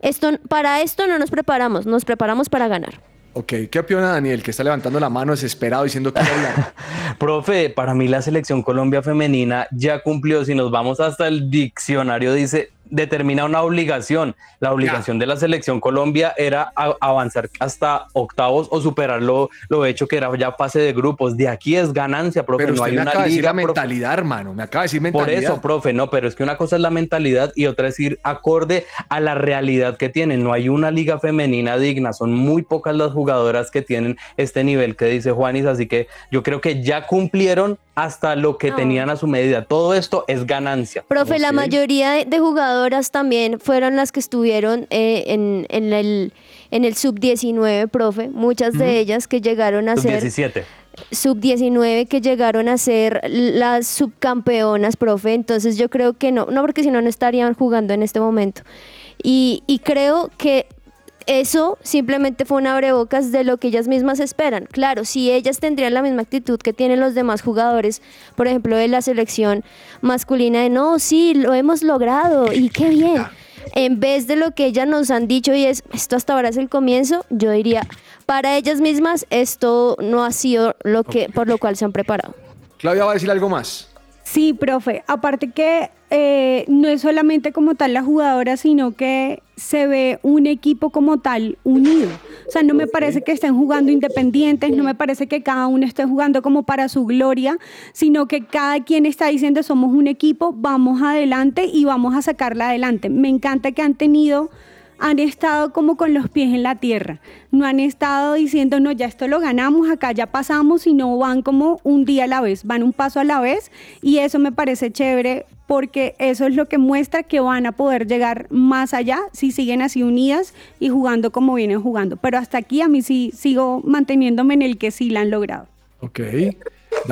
esto, para esto no nos preparamos, nos preparamos para ganar. Ok, ¿qué opina Daniel, que está levantando la mano desesperado diciendo que hablar? Profe, para mí la selección Colombia femenina ya cumplió, si nos vamos hasta el diccionario, dice determina una obligación. La obligación de la selección Colombia era avanzar hasta octavos o superar lo, hecho que era ya fase de grupos. De aquí es ganancia, profe. Pero no hay una liga, mentalidad, hermano. Me acaba de decir mentalidad. Por eso, profe, no, pero es que una cosa es la mentalidad y otra es ir acorde a la realidad que tienen. No hay una liga femenina digna. Son muy pocas las jugadoras que tienen este nivel que dice Juanis. Así que yo creo que ya cumplieron hasta lo que tenían a su medida. Todo esto es ganancia. Profe, la mayoría de jugadoras también fueron las que estuvieron eh, en, el, en el sub-19, profe. Muchas de ellas que llegaron a ser... 17 sub-19 que llegaron a ser las subcampeonas, profe. Entonces yo creo que no, no porque si no, no estarían jugando en este momento. Y, y creo que eso simplemente fue un abrebocas de lo que ellas mismas esperan. Claro, si ellas tendrían la misma actitud que tienen los demás jugadores, por ejemplo, de la selección masculina, de no, sí, lo hemos logrado y qué bien. En vez de lo que ellas nos han dicho y es, esto hasta ahora es el comienzo, yo diría, para ellas mismas esto no ha sido lo que, por lo cual se han preparado. Claudia va a decir algo más. Sí, profe. Aparte que eh, no es solamente como tal la jugadora, sino que se ve un equipo como tal unido. O sea, no me parece que estén jugando independientes, no me parece que cada uno esté jugando como para su gloria, sino que cada quien está diciendo somos un equipo, vamos adelante y vamos a sacarla adelante. Me encanta que han tenido han estado como con los pies en la tierra. No han estado diciendo, no, ya esto lo ganamos, acá ya pasamos, sino van como un día a la vez, van un paso a la vez y eso me parece chévere porque eso es lo que muestra que van a poder llegar más allá si siguen así unidas y jugando como vienen jugando. Pero hasta aquí a mí sí sigo manteniéndome en el que sí la han logrado. Ok.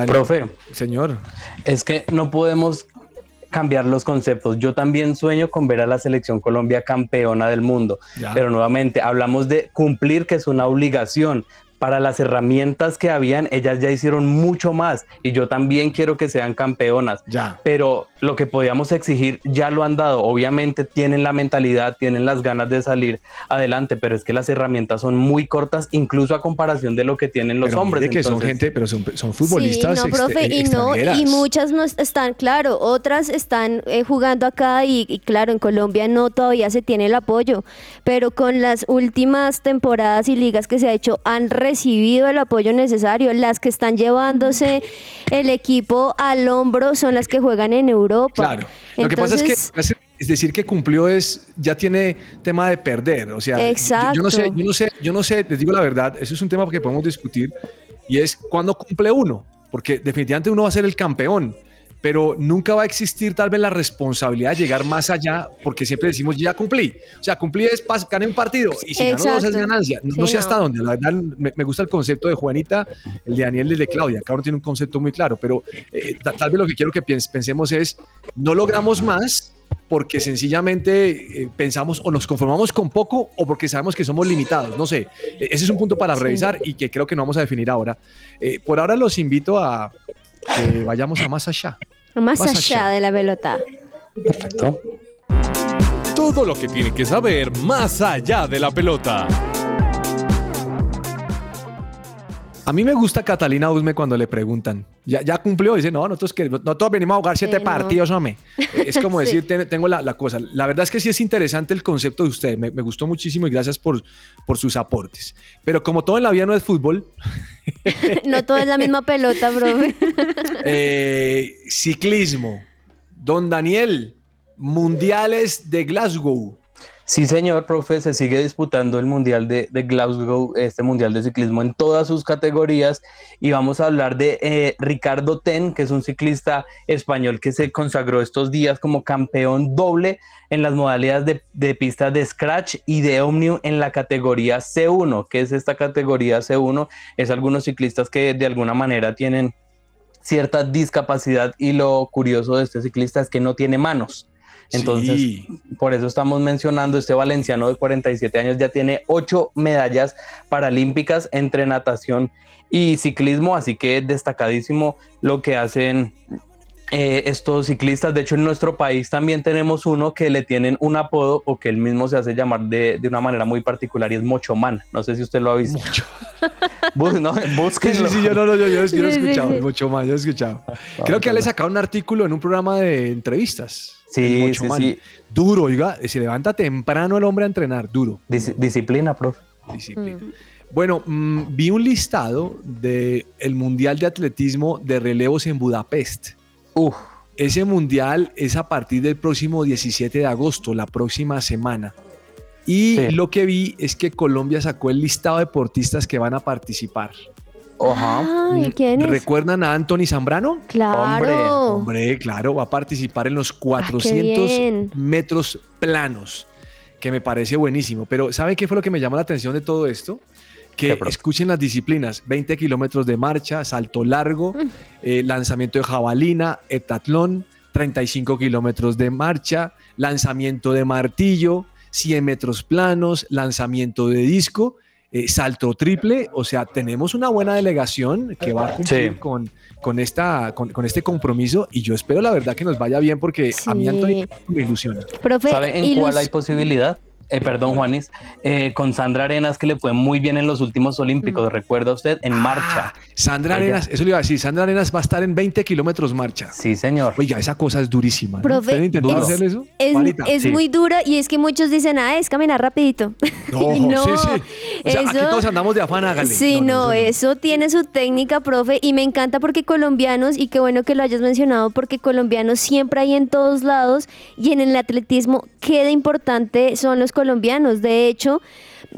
Profe. Señor. Es que no podemos cambiar los conceptos. Yo también sueño con ver a la selección Colombia campeona del mundo, pero nuevamente hablamos de cumplir que es una obligación, para las herramientas que habían, ellas ya hicieron mucho más y yo también quiero que sean campeonas. Ya. Pero lo que podíamos exigir ya lo han dado. Obviamente tienen la mentalidad, tienen las ganas de salir adelante, pero es que las herramientas son muy cortas, incluso a comparación de lo que tienen los hombres. que son gente, pero son, son futbolistas. Sí, no, profe, y, no, y muchas no están, claro, otras están eh, jugando acá y, y claro, en Colombia no todavía se tiene el apoyo, pero con las últimas temporadas y ligas que se ha hecho han recibido el apoyo necesario. Las que están llevándose el equipo al hombro son las que juegan en Europa. Claro. Lo que pasa es que es decir que cumplió es ya tiene tema de perder, o sea, Exacto. Yo, no sé, yo no sé, yo no sé, les digo la verdad, eso es un tema que podemos discutir y es cuándo cumple uno, porque definitivamente uno va a ser el campeón pero nunca va a existir tal vez la responsabilidad de llegar más allá, porque siempre decimos, ya cumplí. O sea, cumplí es gané un partido y si gano dos es ganancia. No, sé hasta dónde. La verdad, me, gusta el concepto de Juanita, el de Daniel y el de Claudia. Cada uno tiene un concepto muy claro, pero eh, tal vez lo que quiero que pensemos es, no logramos más porque sencillamente eh, pensamos o nos conformamos con poco o porque sabemos que somos limitados. No sé, e, ese es un punto para revisar y que creo que no vamos a definir ahora. Eh, por ahora los invito a que vayamos a más allá. Más, allá, de la pelota. Perfecto. Todo lo que tiene que saber más allá de la pelota. A mí me gusta Catalina Usme cuando le preguntan. Ya, ya cumplió, dice, no, nosotros que no todos venimos a jugar siete partidos, hombre. Es como decir, tengo la, cosa. La verdad es que sí es interesante el concepto de usted. Me, gustó muchísimo y gracias por, por sus aportes. Pero como todo en la vida no es fútbol. no todo es la misma pelota, bro. Eh, ciclismo. Don Daniel, Mundiales de Glasgow. Sí, señor, profe, se sigue disputando el Mundial de, Glasgow, este Mundial de Ciclismo en todas sus categorías y vamos a hablar de eh, Ricardo Ten, que es un ciclista español que se consagró estos días como campeón doble en las modalidades de, de pistas de Scratch y de Omnium en la categoría C1. ¿Qué es esta categoría C1? Es algunos ciclistas que de alguna manera tienen cierta discapacidad y lo curioso de este ciclista es que no tiene manos. Entonces, por eso estamos mencionando, este valenciano de 47 años ya tiene ocho medallas paralímpicas entre natación y ciclismo, así que destacadísimo lo que hacen eh, estos ciclistas. De hecho, en nuestro país también tenemos uno que le tienen un apodo o que él mismo se hace llamar de, una manera muy particular y es Mochoman. No sé si usted lo ha visto. Bus, no, búsquenlo. Sí, sí, yo, no, no, yo, yo, yo, he escuchado, Mochoman, yo he escuchado. Creo que le sacado un artículo en un programa de entrevistas. Sí. Duro, oiga, se levanta temprano el hombre a entrenar, duro. Dis- disciplina, profe. Disciplina. Bueno, mm, vi un listado del el Mundial de Atletismo de relevos en Budapest. Uf, Ese mundial es a partir del próximo 17 de agosto, la próxima semana. Y Sí. lo que vi es que Colombia sacó el listado de deportistas que van a participar. Ajá. Ay, ¿quién es? ¿Recuerdan a Anthony Zambrano? Claro. Hombre, claro, va a participar en los 400 bien. metros planos, que me parece buenísimo. Pero ¿saben qué fue lo que me llamó la atención de todo esto? Que escuchen las disciplinas, 20 kilómetros de marcha, salto largo, Mm. eh, lanzamiento de jabalina, heptatlón, 35 kilómetros de marcha, lanzamiento de martillo, 100 metros planos, lanzamiento de disco, eh, salto triple. O sea, tenemos una buena delegación que va a cumplir Sí. con, con, esta, con, con este compromiso y yo espero la verdad que nos vaya bien porque a mí. Antonio me ilusiona. Profe, ¿Sabe en cuál hay posibilidad? Eh, perdón, Juanis, eh, con Sandra Arenas, que le fue muy bien en los últimos Olímpicos, ¿recuerda usted? En marcha. Ah, Sandra Oiga. Arenas, eso le iba a decir, Sandra Arenas va a estar en 20 kilómetros marcha. Sí, señor. Oiga, esa cosa es durísima. ¿no? ¿Usted intentó es- hacer eso? es, es Sí. muy dura y es que muchos dicen, ah, es caminar rapidito. No, Y no, sí, sí. O sea, aquí eso- todos andamos de afán, hágale. Sí, no, eso eso tiene su técnica, profe, y me encanta porque colombianos, y qué bueno que lo hayas mencionado, porque colombianos siempre hay en todos lados, y en el atletismo, qué de importante son los colombianos. De hecho,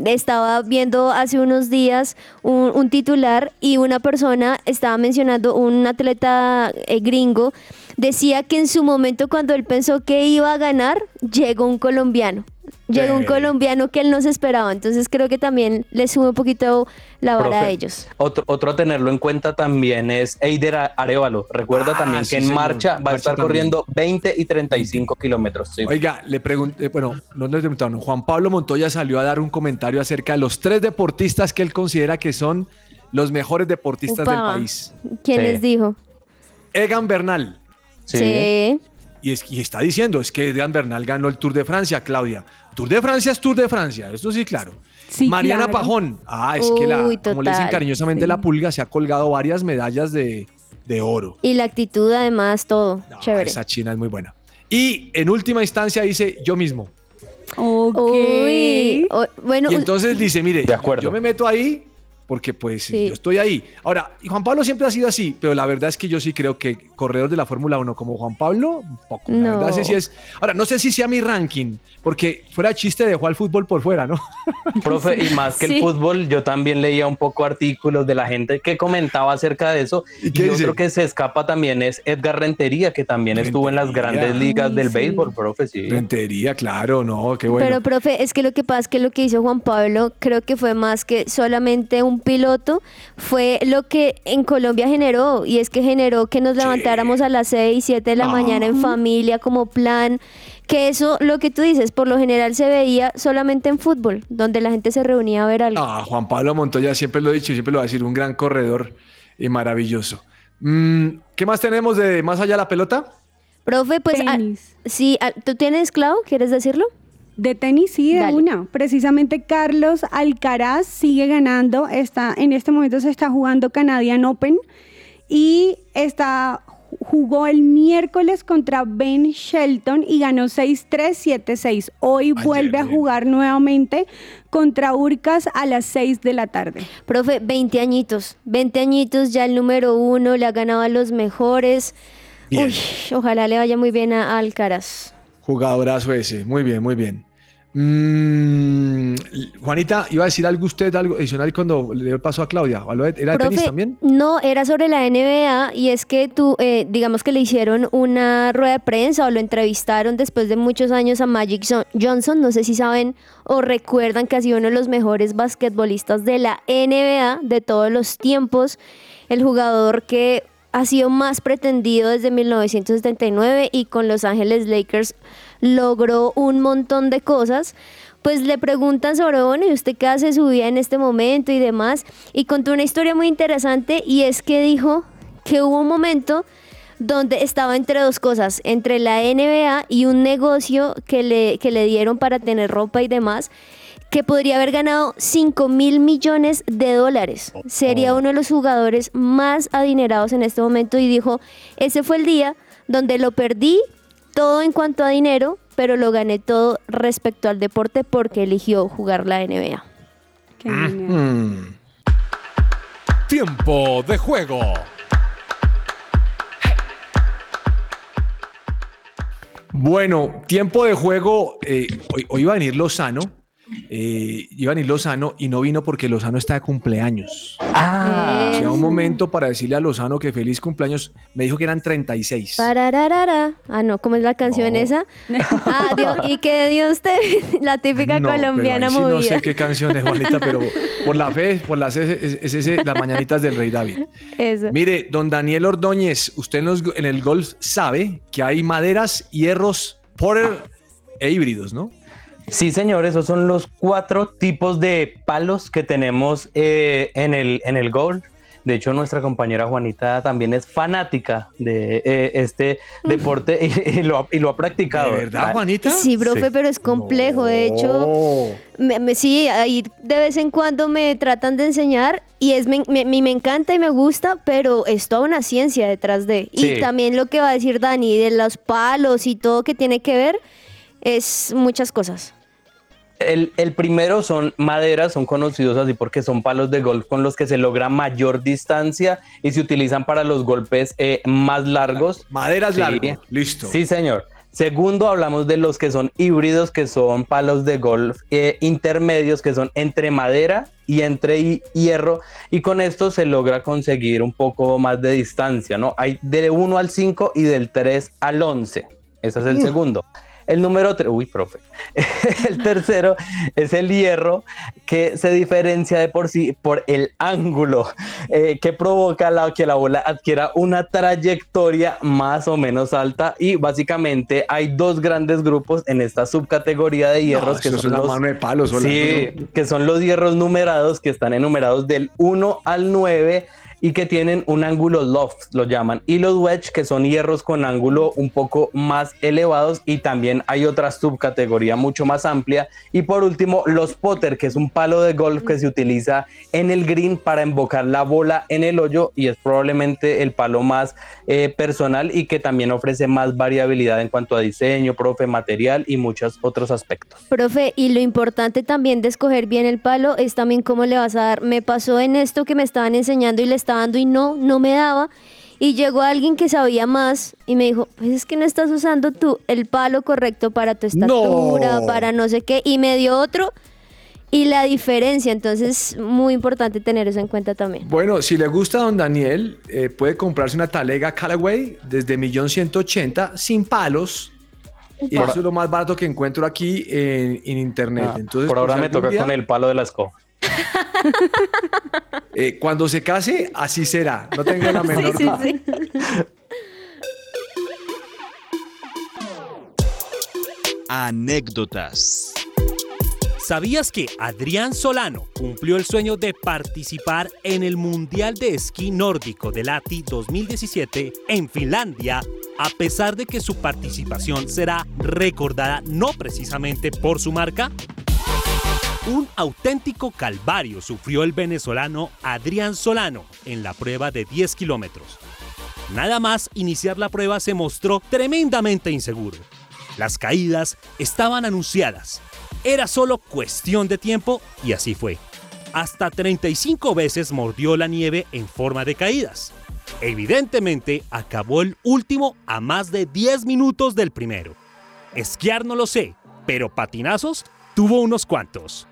estaba viendo hace unos días un, un titular y una persona estaba mencionando, un atleta eh, gringo, decía que en su momento cuando él pensó que iba a ganar, llegó un colombiano. Llegó un colombiano que él no se esperaba, entonces creo que también le sube un poquito la vara a ellos. Otro, otro a tenerlo en cuenta también es Eider Arevalo. Recuerda Ah, también sí, que en señor. marcha va a estar también. corriendo 20 y 35 kilómetros. Sí. Oiga, le pregunté, bueno, no le preguntaron, Juan Pablo Montoya salió a dar un comentario acerca de los tres deportistas que él considera que son los mejores deportistas del país. ¿Quién Sí. les dijo? Egan Bernal. Sí. Y, es, y está diciendo, es que Egan Bernal ganó el Tour de Francia, Claudia. Tour de Francia es Tour de Francia, eso sí, claro. Sí, Mariana claro. Pajón. Ah, es que la, como le dicen cariñosamente sí. la pulga, se ha colgado varias medallas de, de oro. Y la actitud, además, todo. No, Chévere. Esa china es muy buena. Y en última instancia dice yo mismo. Ok. Uy, o- bueno, Y entonces dice, mire, De acuerdo. yo me meto ahí porque pues Sí. yo estoy ahí. Ahora, y Juan Pablo siempre ha sido así, pero la verdad es que yo sí creo que corredor de la Fórmula 1 como Juan Pablo, un poco. La No. verdad sí, sí es. Ahora, no sé si sea mi ranking, porque fuera chiste dejó al fútbol por fuera, ¿no? Profe, y más que Sí. el fútbol, yo también leía un poco artículos de la gente que comentaba acerca de eso. ¿Y Y, otro que se escapa también es Edgar Rentería, que también estuvo en las Rentería. grandes ligas Ay, del sí. béisbol, profe. Sí. Rentería, claro, no, qué bueno. Pero, profe, es que lo que pasa es que lo que hizo Juan Pablo creo que fue más que solamente un piloto, fue lo que en Colombia generó, y es que generó que nos levantáramos a las 6, 7 de la Ah. mañana en familia como plan, que eso, lo que tú dices, por lo general se veía solamente en fútbol, donde la gente se reunía a ver algo. Ah, Juan Pablo Montoya, siempre lo he dicho y siempre lo voy a decir, un gran corredor y maravilloso. Mm, ¿Qué más tenemos de más allá de la pelota? Profe, pues, ah, sí, ah, ¿tú tienes, Clau? ¿Quieres decirlo? De tenis sí, de Dale. una. Precisamente Carlos Alcaraz sigue ganando. Está, en este momento se está jugando Canadian Open y está, jugó el miércoles contra Ben Shelton y ganó 6-3, 7-6. Hoy Ayer, vuelve a bien. jugar nuevamente contra Urcas a las 6 de la tarde. Profe, 20 añitos, 20 añitos, ya el número uno, le ha ganado a los mejores. Uy, ojalá le vaya muy bien a Alcaraz. Jugadorazo ese, muy bien, muy bien. Mm, Juanita, iba a decir algo usted, algo adicional cuando le paso a Claudia. ¿O ¿Era de tenis también? No, era sobre la NBA y es que tú, eh, digamos que le hicieron una rueda de prensa o lo entrevistaron después de muchos años a Magic Jo- Johnson. No sé si saben o recuerdan que ha sido uno de los mejores basquetbolistas de la NBA de todos los tiempos. El jugador que ha sido más pretendido desde 1979 y con Los Ángeles Lakers logró un montón de cosas. Pues le preguntan sobre, bueno, ¿y usted qué hace su vida en este momento y demás? Y contó una historia muy interesante y es que dijo que hubo un momento donde estaba entre dos cosas, entre la NBA y un negocio que le, que le dieron para tener ropa y demás, que podría haber ganado 5 mil millones de dólares. Sería uno de los jugadores más adinerados en este momento y dijo, ese fue el día donde lo perdí todo en cuanto a dinero, pero lo gané todo respecto al deporte porque eligió jugar la NBA. Qué genial. Mm. Tiempo de juego. Bueno, tiempo de juego. eh, hoy, hoy iba a venir Lozano. Eh, venir Lozano y no vino porque Lozano está de cumpleaños. Ah, Llega un momento para decirle a Lozano que feliz cumpleaños. Me dijo que eran 36. Parararara. Ah, no, ¿cómo es la canción No. esa? Ah, Dios, y que Dios te... La típica No, pero colombiana ahí sí No sé qué canción es, Juanita, pero por la fe, por las es, es- es ese, las mañanitas del Rey David. Eso. Mire, don Daniel Ordóñez, usted en, los- en el golf sabe que hay maderas, hierros, porter e híbridos, ¿no? Sí, señor, esos son los cuatro tipos de palos que tenemos eh, en, el, en el golf. De hecho, nuestra compañera Juanita también es fanática de eh, este deporte y, y lo, ha- y lo ha practicado. ¿De verdad, Juanita? Sí, profe, Sí. pero es complejo. De hecho, me, me- sí, ahí de vez en cuando me tratan de enseñar y es me, me, me encanta y me gusta, pero es toda una ciencia detrás de. Sí. Y también lo que va a decir Dani de los palos y todo que tiene que ver es muchas cosas. El, el primero son maderas, son conocidos así porque son palos de golf con los que se logra mayor distancia y se utilizan para los golpes eh, más largos. Maderas Sí. largo. Listo. Sí, señor. Segundo, hablamos de los que son híbridos, que son palos de golf eh, intermedios, que son entre madera y entre hi- hierro, y con esto se logra conseguir un poco más de distancia, ¿no? Hay de 1 al 5 y del 3 al 11. Ese es el segundo. El número 3, uy, profe. el tercero es el hierro, que se diferencia de por sí por el ángulo eh, que provoca la, que la bola adquiera una trayectoria más o menos alta. Y básicamente hay dos grandes grupos en esta subcategoría de hierros No, que son los, mano de palos. Sí, que son los hierros numerados que están enumerados del 1 al 9 y que tienen un ángulo loft, lo llaman. Y los wedge, que son hierros con ángulo un poco más elevados y también hay otra subcategoría mucho más amplia. Y por último, los potter, que es un palo de golf que se utiliza en el green para embocar la bola en el hoyo y es probablemente el palo más eh, personal y que también ofrece más variabilidad en cuanto a diseño, profe, material y muchos otros aspectos. Profe, y lo importante también de escoger bien el palo es también cómo le vas a dar. Me pasó en esto que me estaban enseñando y le estaba dando y no, no me daba. Y llegó alguien que sabía más y me dijo, pues es que no estás usando tú el palo correcto para tu estatura, No. para no sé qué. Y me dio otro y la diferencia. Entonces, muy importante tener eso en cuenta también. Bueno, si le gusta a don Daniel, eh, puede comprarse una talega Callaway desde 1.180.000 sin palos. Y eso es lo más barato que encuentro aquí en, en internet. Ah, Entonces, por ahora me toca día, con el palo de la escoba. eh, cuando se case, así será. No tenga la menor Sí, sí, duda. sí. Anécdotas. ¿Sabías que Adrián Solano cumplió el sueño de participar en el Mundial de Esquí Nórdico de Lati 2017 en Finlandia, a pesar de que su participación será recordada no precisamente por su marca? Un auténtico calvario sufrió el venezolano Adrián Solano en la prueba de 10 kilómetros. Nada más iniciar la prueba se mostró tremendamente inseguro. Las caídas estaban anunciadas. Era solo cuestión de tiempo y así fue. Hasta 35 veces mordió la nieve en forma de caídas. Evidentemente acabó el último a más de 10 minutos del primero. Esquiar no lo sé, pero patinazos tuvo unos cuantos.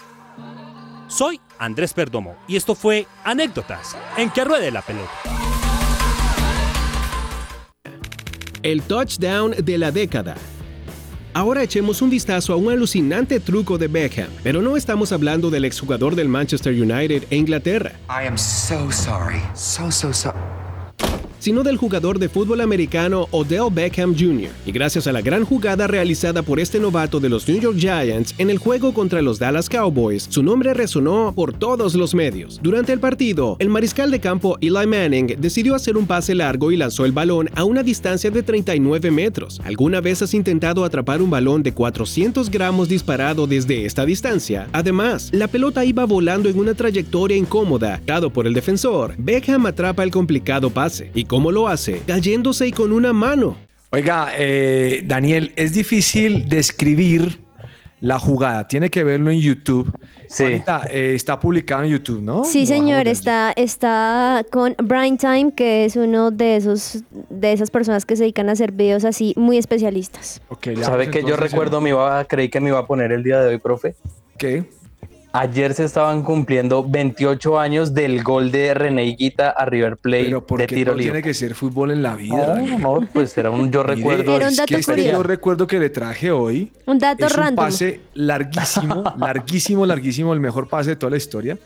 Soy Andrés Perdomo y esto fue Anécdotas en que ruede la pelota. El touchdown de la década. Ahora echemos un vistazo a un alucinante truco de Beckham, pero no estamos hablando del exjugador del Manchester United e Inglaterra, I am so sorry. So, so sorry. Sino del jugador de fútbol americano Odell Beckham Jr. Y gracias a la gran jugada realizada por este novato de los New York Giants en el juego contra los Dallas Cowboys, su nombre resonó por todos los medios. Durante el partido, el mariscal de campo Eli Manning decidió hacer un pase largo y lanzó el balón a una distancia de 39 metros. ¿Alguna vez has intentado atrapar un balón de 400 gramos disparado desde esta distancia? Además, la pelota iba volando en una trayectoria incómoda, dado por el defensor. Beckham atrapa el complicado pase. ¿Y cómo lo hace? Cayéndose y con una mano. Oiga, eh, Daniel, es difícil describir la jugada. Tiene que verlo en YouTube. Sí. Juanita, eh, está publicado en YouTube, ¿no? Sí, señor, está, está con Brian Time, que es uno de esos de esas personas que se dedican a hacer videos así muy especialistas. Ok, le ¿Sabe que yo recuerdo, me iba, creí que me iba a poner el día de hoy, profe? ¿Qué? Ayer se estaban cumpliendo 28 años del gol de René Higuita a River Plate Pero ¿por de qué tiro no libre. tiene que ser fútbol en la vida? No, no, pues era un yo recuerdo. Era un es dato que este yo recuerdo que le traje hoy. Un dato es un random. pase larguísimo, larguísimo, larguísimo, el mejor pase de toda la historia.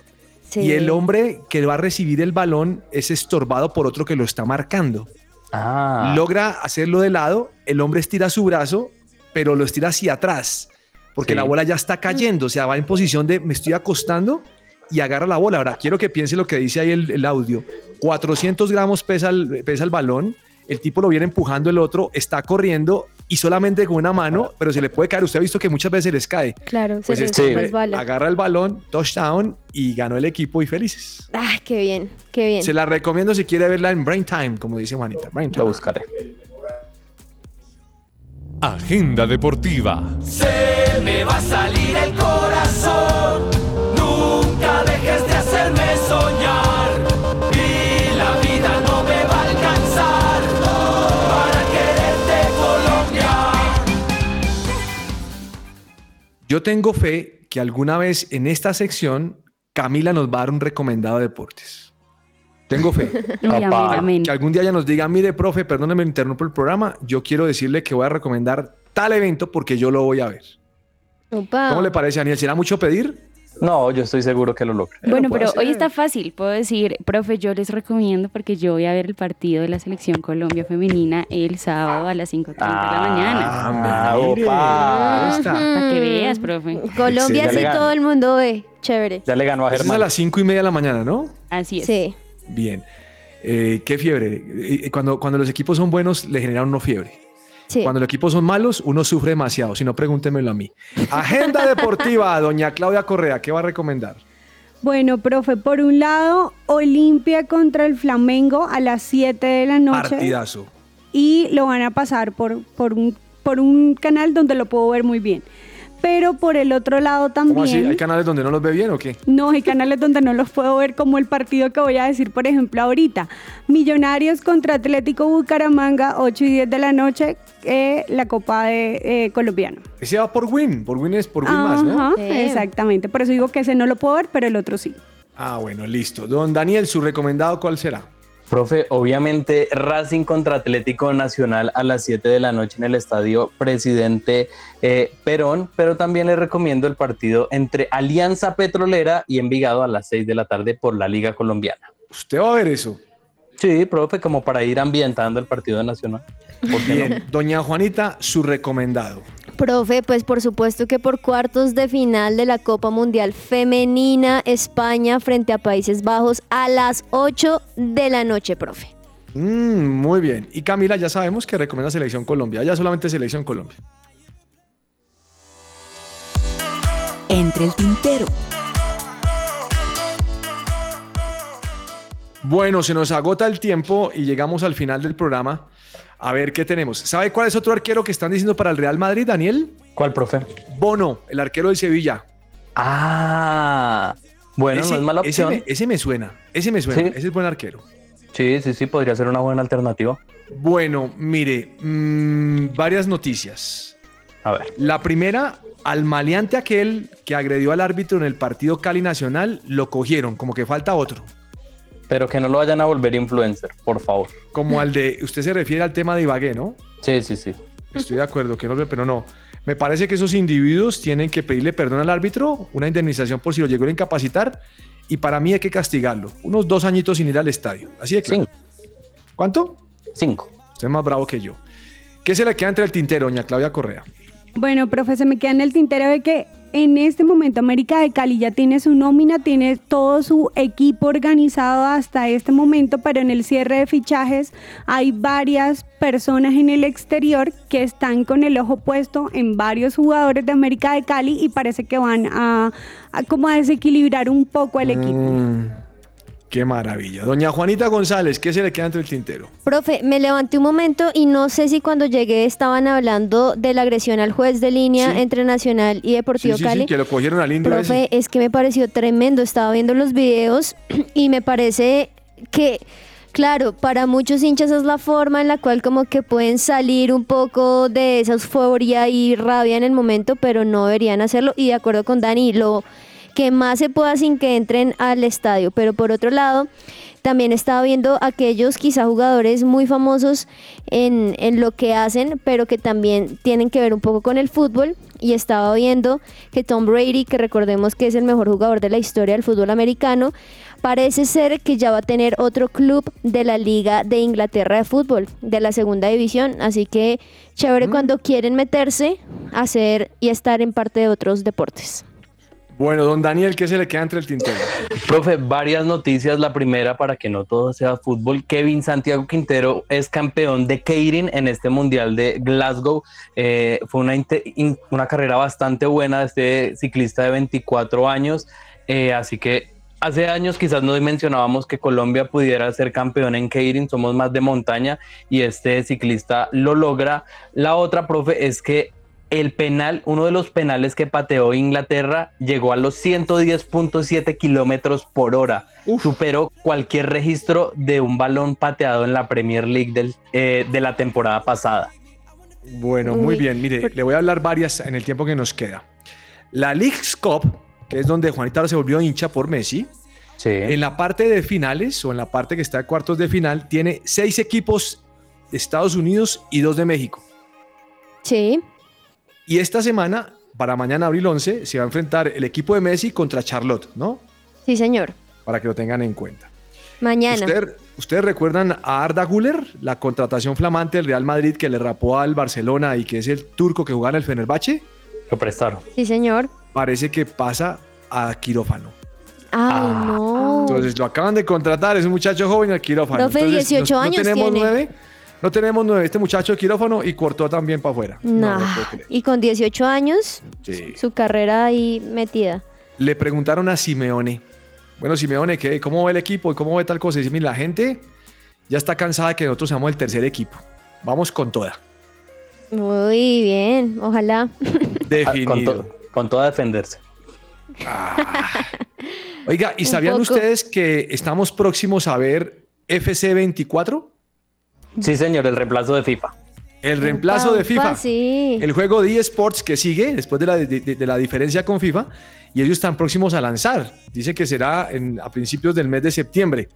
Sí. Y el hombre que va a recibir el balón es estorbado por otro que lo está marcando. Ah, Logra hacerlo de lado, el hombre estira su brazo, pero lo estira hacia atrás, porque Sí. la bola ya está cayendo, o sea, va en posición de me estoy acostando y agarra la bola. Ahora, quiero que piense lo que dice ahí el, el audio. 400 gramos pesa el, pesa el balón, el tipo lo viene empujando el otro, está corriendo y solamente con una mano, pero se le puede caer. Usted ha visto que muchas veces les cae. Claro, Pues se este resbala. agarra el balón, touchdown y ganó el equipo y felices. Ah, qué bien, qué bien. Se la recomiendo si quiere verla en Brain Time, como dice Juanita. Brain lo Time. buscaré. Agenda deportiva. Se me va a salir el corazón. Nunca dejes de hacerme soñar. Y la vida no me va a alcanzar para quererte Colombia. Yo tengo fe que alguna vez en esta sección Camila nos va a dar un recomendado de deportes. Tengo fe. Uy, amén, Papá, amén. que algún día ella nos diga, mire, profe, perdóneme, me interrumpo el programa. Yo quiero decirle que voy a recomendar tal evento porque yo lo voy a ver. Opa. ¿Cómo le parece, Daniel? ¿Será mucho pedir? No, yo estoy seguro que lo logra. Bueno, pero hoy está fácil. Puedo decir, profe, yo les recomiendo porque yo voy a ver el partido de la selección Colombia femenina el sábado a las 5.30 de la mañana. Ah, opa. está. Para que veas, profe. Colombia Sí, ya todo el mundo ve. Chévere. Ya le ganó a Esa Es a Germán. las cinco y media de la mañana, ¿no? Así es. Sí. Bien. Eh, qué fiebre. Eh, Cuando, cuando los equipos son buenos, le generan uno fiebre. Sí. Cuando los equipos son malos, uno sufre demasiado. Si no, pregúntemelo a mí. Agenda deportiva, doña Claudia Correa, ¿qué va a recomendar? Bueno, profe, por un lado, Olimpia contra el Flamengo a las 7 de la noche. Partidazo. y lo van a pasar por, por, un, por un canal donde lo puedo ver muy bien. Pero por el otro lado ¿Cómo así? también... ¿Hay canales donde no los ve bien o qué? No, hay canales donde no los puedo ver como el partido que voy a decir, por ejemplo, ahorita. Millonarios contra Atlético Bucaramanga, 8 y 10 de la noche, eh, la Copa de eh, Colombiano. Ese va por Win. Por Win es por Win más, ¿no? Sí. exactamente. Por eso digo que ese no lo puedo ver, pero el otro sí. Ah, bueno, listo. Don Daniel, ¿su recomendado cuál será? Profe, obviamente Racing contra Atlético Nacional a las 7 de la noche en el estadio Presidente eh, Perón, pero también le recomiendo el partido entre Alianza Petrolera y Envigado a las 6 de la tarde por la Liga Colombiana. Usted va a ver eso. Sí, profe, como para ir ambientando el partido nacional. Bien, doña Juanita, su recomendado. Profe, pues por supuesto que por cuartos de final de la Copa Mundial Femenina España frente a Países Bajos a las 8 de la noche, profe. Mm, muy bien. Y Camila, ya sabemos que recomienda Selección Colombia. Ya solamente Selección Colombia. Entre el tintero. Bueno, se nos agota el tiempo y llegamos al final del programa. A ver qué tenemos. ¿Sabe cuál es otro arquero que están diciendo para el Real Madrid, Daniel? ¿Cuál, profe? Bono, el arquero del Sevilla. Ah, bueno, ese, no es mala ese opción. me, ese me suena. Ese me suena. Sí. Ese es buen arquero. Sí, sí, sí, podría ser una buena alternativa. Bueno, mire, mm, varias noticias. A ver. La primera, al maleante aquel que agredió al árbitro en el partido Cali Nacional, lo cogieron, como que falta otro. Pero que no lo vayan a volver influencer, por favor. Como al de, usted se refiere al tema de Ibagué, ¿no? Sí, sí, sí. Estoy de acuerdo, que no, pero no. Me parece que esos individuos tienen que pedirle perdón al árbitro, una indemnización por si lo llegó a incapacitar, y para mí hay que castigarlo. Unos dos añitos sin ir al estadio. Así de claro. ¿Cuánto? Cinco. Usted es más bravo que yo. ¿Qué se le queda entre el tintero, doña Claudia Correa? Bueno, profe, se me queda en el tintero de que en este momento América de Cali ya tiene su nómina, tiene todo su equipo organizado hasta este momento, pero en el cierre de fichajes hay varias personas en el exterior que están con el ojo puesto en varios jugadores de América de Cali y parece que van a, como a desequilibrar un poco el equipo. Mm, Qué maravilla. Doña Juanita González, ¿qué se le queda entre el tintero? Profe, me levanté un momento y no sé si cuando llegué estaban hablando de la agresión al juez de línea Sí. entre Nacional y Deportivo Sí, sí, sí, Cali. que lo cogieron al indio Profe, ese. es que me pareció tremendo. Estaba viendo los videos y me parece que, claro, para muchos hinchas es la forma en la cual como que pueden salir un poco de esa euforia y rabia en el momento, pero no deberían hacerlo. Y de acuerdo con Dani, lo que más se pueda sin que entren al estadio. Pero por otro lado, también estaba viendo aquellos quizá jugadores muy famosos en, en lo que hacen, pero que también tienen que ver un poco con el fútbol. Y estaba viendo que Tom Brady, que recordemos que es el mejor jugador de la historia del fútbol americano, parece ser que ya va a tener otro club de la Liga de Inglaterra de Fútbol, de la segunda división. Así que chévere cuando quieren meterse a hacer y estar en parte de otros deportes. Bueno, don Daniel, ¿qué se le queda entre el tintero? Profe, varias noticias. La primera, para que no todo sea fútbol, Kevin Santiago Quintero es campeón de Keirin en este Mundial de Glasgow. Eh, fue una, una carrera bastante buena de este ciclista de 24 años. Eh, así que hace años quizás no mencionábamos que Colombia pudiera ser campeón en Keirin. Somos más de montaña y este ciclista lo logra. La otra, profe, es que el penal, uno de los penales que pateó Inglaterra, llegó a los 110.7 kilómetros por hora. Superó cualquier registro de un balón pateado en la Premier League del- eh, de la temporada pasada. Bueno, muy Uy. bien. Mire, le voy a hablar varias en el tiempo que nos queda. La League's Cup, que es donde Juanita se volvió hincha por Messi, en la parte de finales o en la parte que está de cuartos de final, tiene seis equipos de Estados Unidos y dos de México. Sí. Y esta semana, para mañana, abril 11, se va a enfrentar el equipo de Messi contra Charlotte, ¿no? Sí, señor. Para que lo tengan en cuenta. Mañana. ¿Usted- ¿Ustedes recuerdan a Arda Güler, la contratación flamante del Real Madrid que le rapó al Barcelona y que es el turco que jugaba en el Fenerbahce? Lo prestaron. Sí, señor. Parece que pasa a quirófano. Ay, no. Entonces lo acaban de contratar, es un muchacho joven al quirófano. Profe, Entonces, 18 no- no años tenemos tiene. nueve, no tenemos nueve. Este muchacho de quirófano y cortó también para afuera. Nah. No, y con 18 años, Sí. su carrera ahí metida. Le preguntaron a Simeone. Bueno, Simeone, ¿qué, ¿cómo ve el equipo y cómo ve tal cosa? Y dice, "Mira, la gente ya está cansada de que nosotros seamos el tercer equipo. Vamos con toda. Muy bien, ojalá. Definido. Con, to- con toda defenderse. Oiga, ¿y sabían poco. ustedes que estamos próximos a ver FC24? Sí, señor, el reemplazo de FIFA. El reemplazo de FIFA. Sí. El juego de eSports que sigue después de la, de, de- de la diferencia con FIFA y ellos están próximos a lanzar. Dice que será en- a principios del mes de septiembre.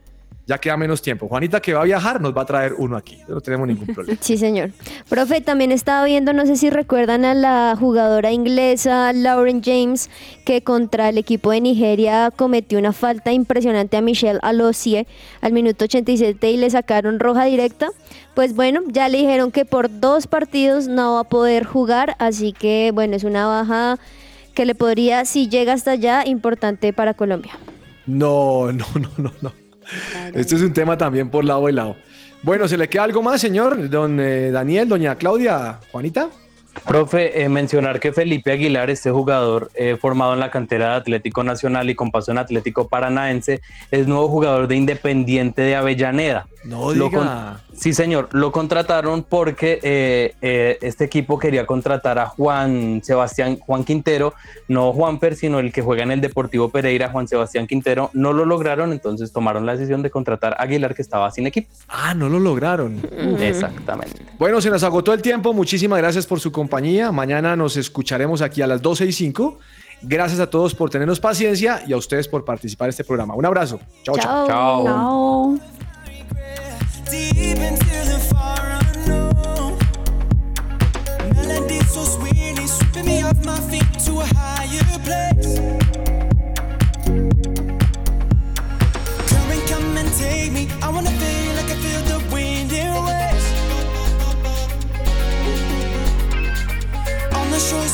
Ya queda menos tiempo. Juanita que va a viajar nos va a traer uno aquí. No tenemos ningún problema. Sí, señor. Profe, también estaba viendo, no sé si recuerdan a la jugadora inglesa Lauren James, que contra el equipo de Nigeria cometió una falta impresionante a Michelle Alocie al minuto 87 y le sacaron roja directa. Pues bueno, ya le dijeron que por dos partidos no va a poder jugar, así que bueno, es una baja que le podría, si llega hasta allá, importante para Colombia. No, no, no, no, no. Este es un tema también por lado y lado. Bueno, ¿se le queda algo más, señor? Don eh, Daniel, doña Claudia, Juanita. Profe, eh, mencionar que Felipe Aguilar, este jugador eh, formado en la cantera de Atlético Nacional y con paso en Atlético Paranaense, es nuevo jugador de Independiente de Avellaneda. No Lo diga. Sí, señor, lo contrataron porque eh, eh, este equipo quería contratar a Juan Sebastián, Juan Quintero, no Juanfer, sino el que juega en el Deportivo Pereira, Juan Sebastián Quintero. No lo lograron, entonces tomaron la decisión de contratar a Aguilar, que estaba sin equipo. Ah, no lo lograron. Exactamente. Bueno, se nos agotó el tiempo. Muchísimas gracias por su compañía. Mañana nos escucharemos aquí a las 12 y 5. Gracias a todos por tenernos paciencia y a ustedes por participar en este programa. Un abrazo. Chao, chao. Chao. Chao.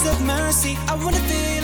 Of mercy, I wanna feel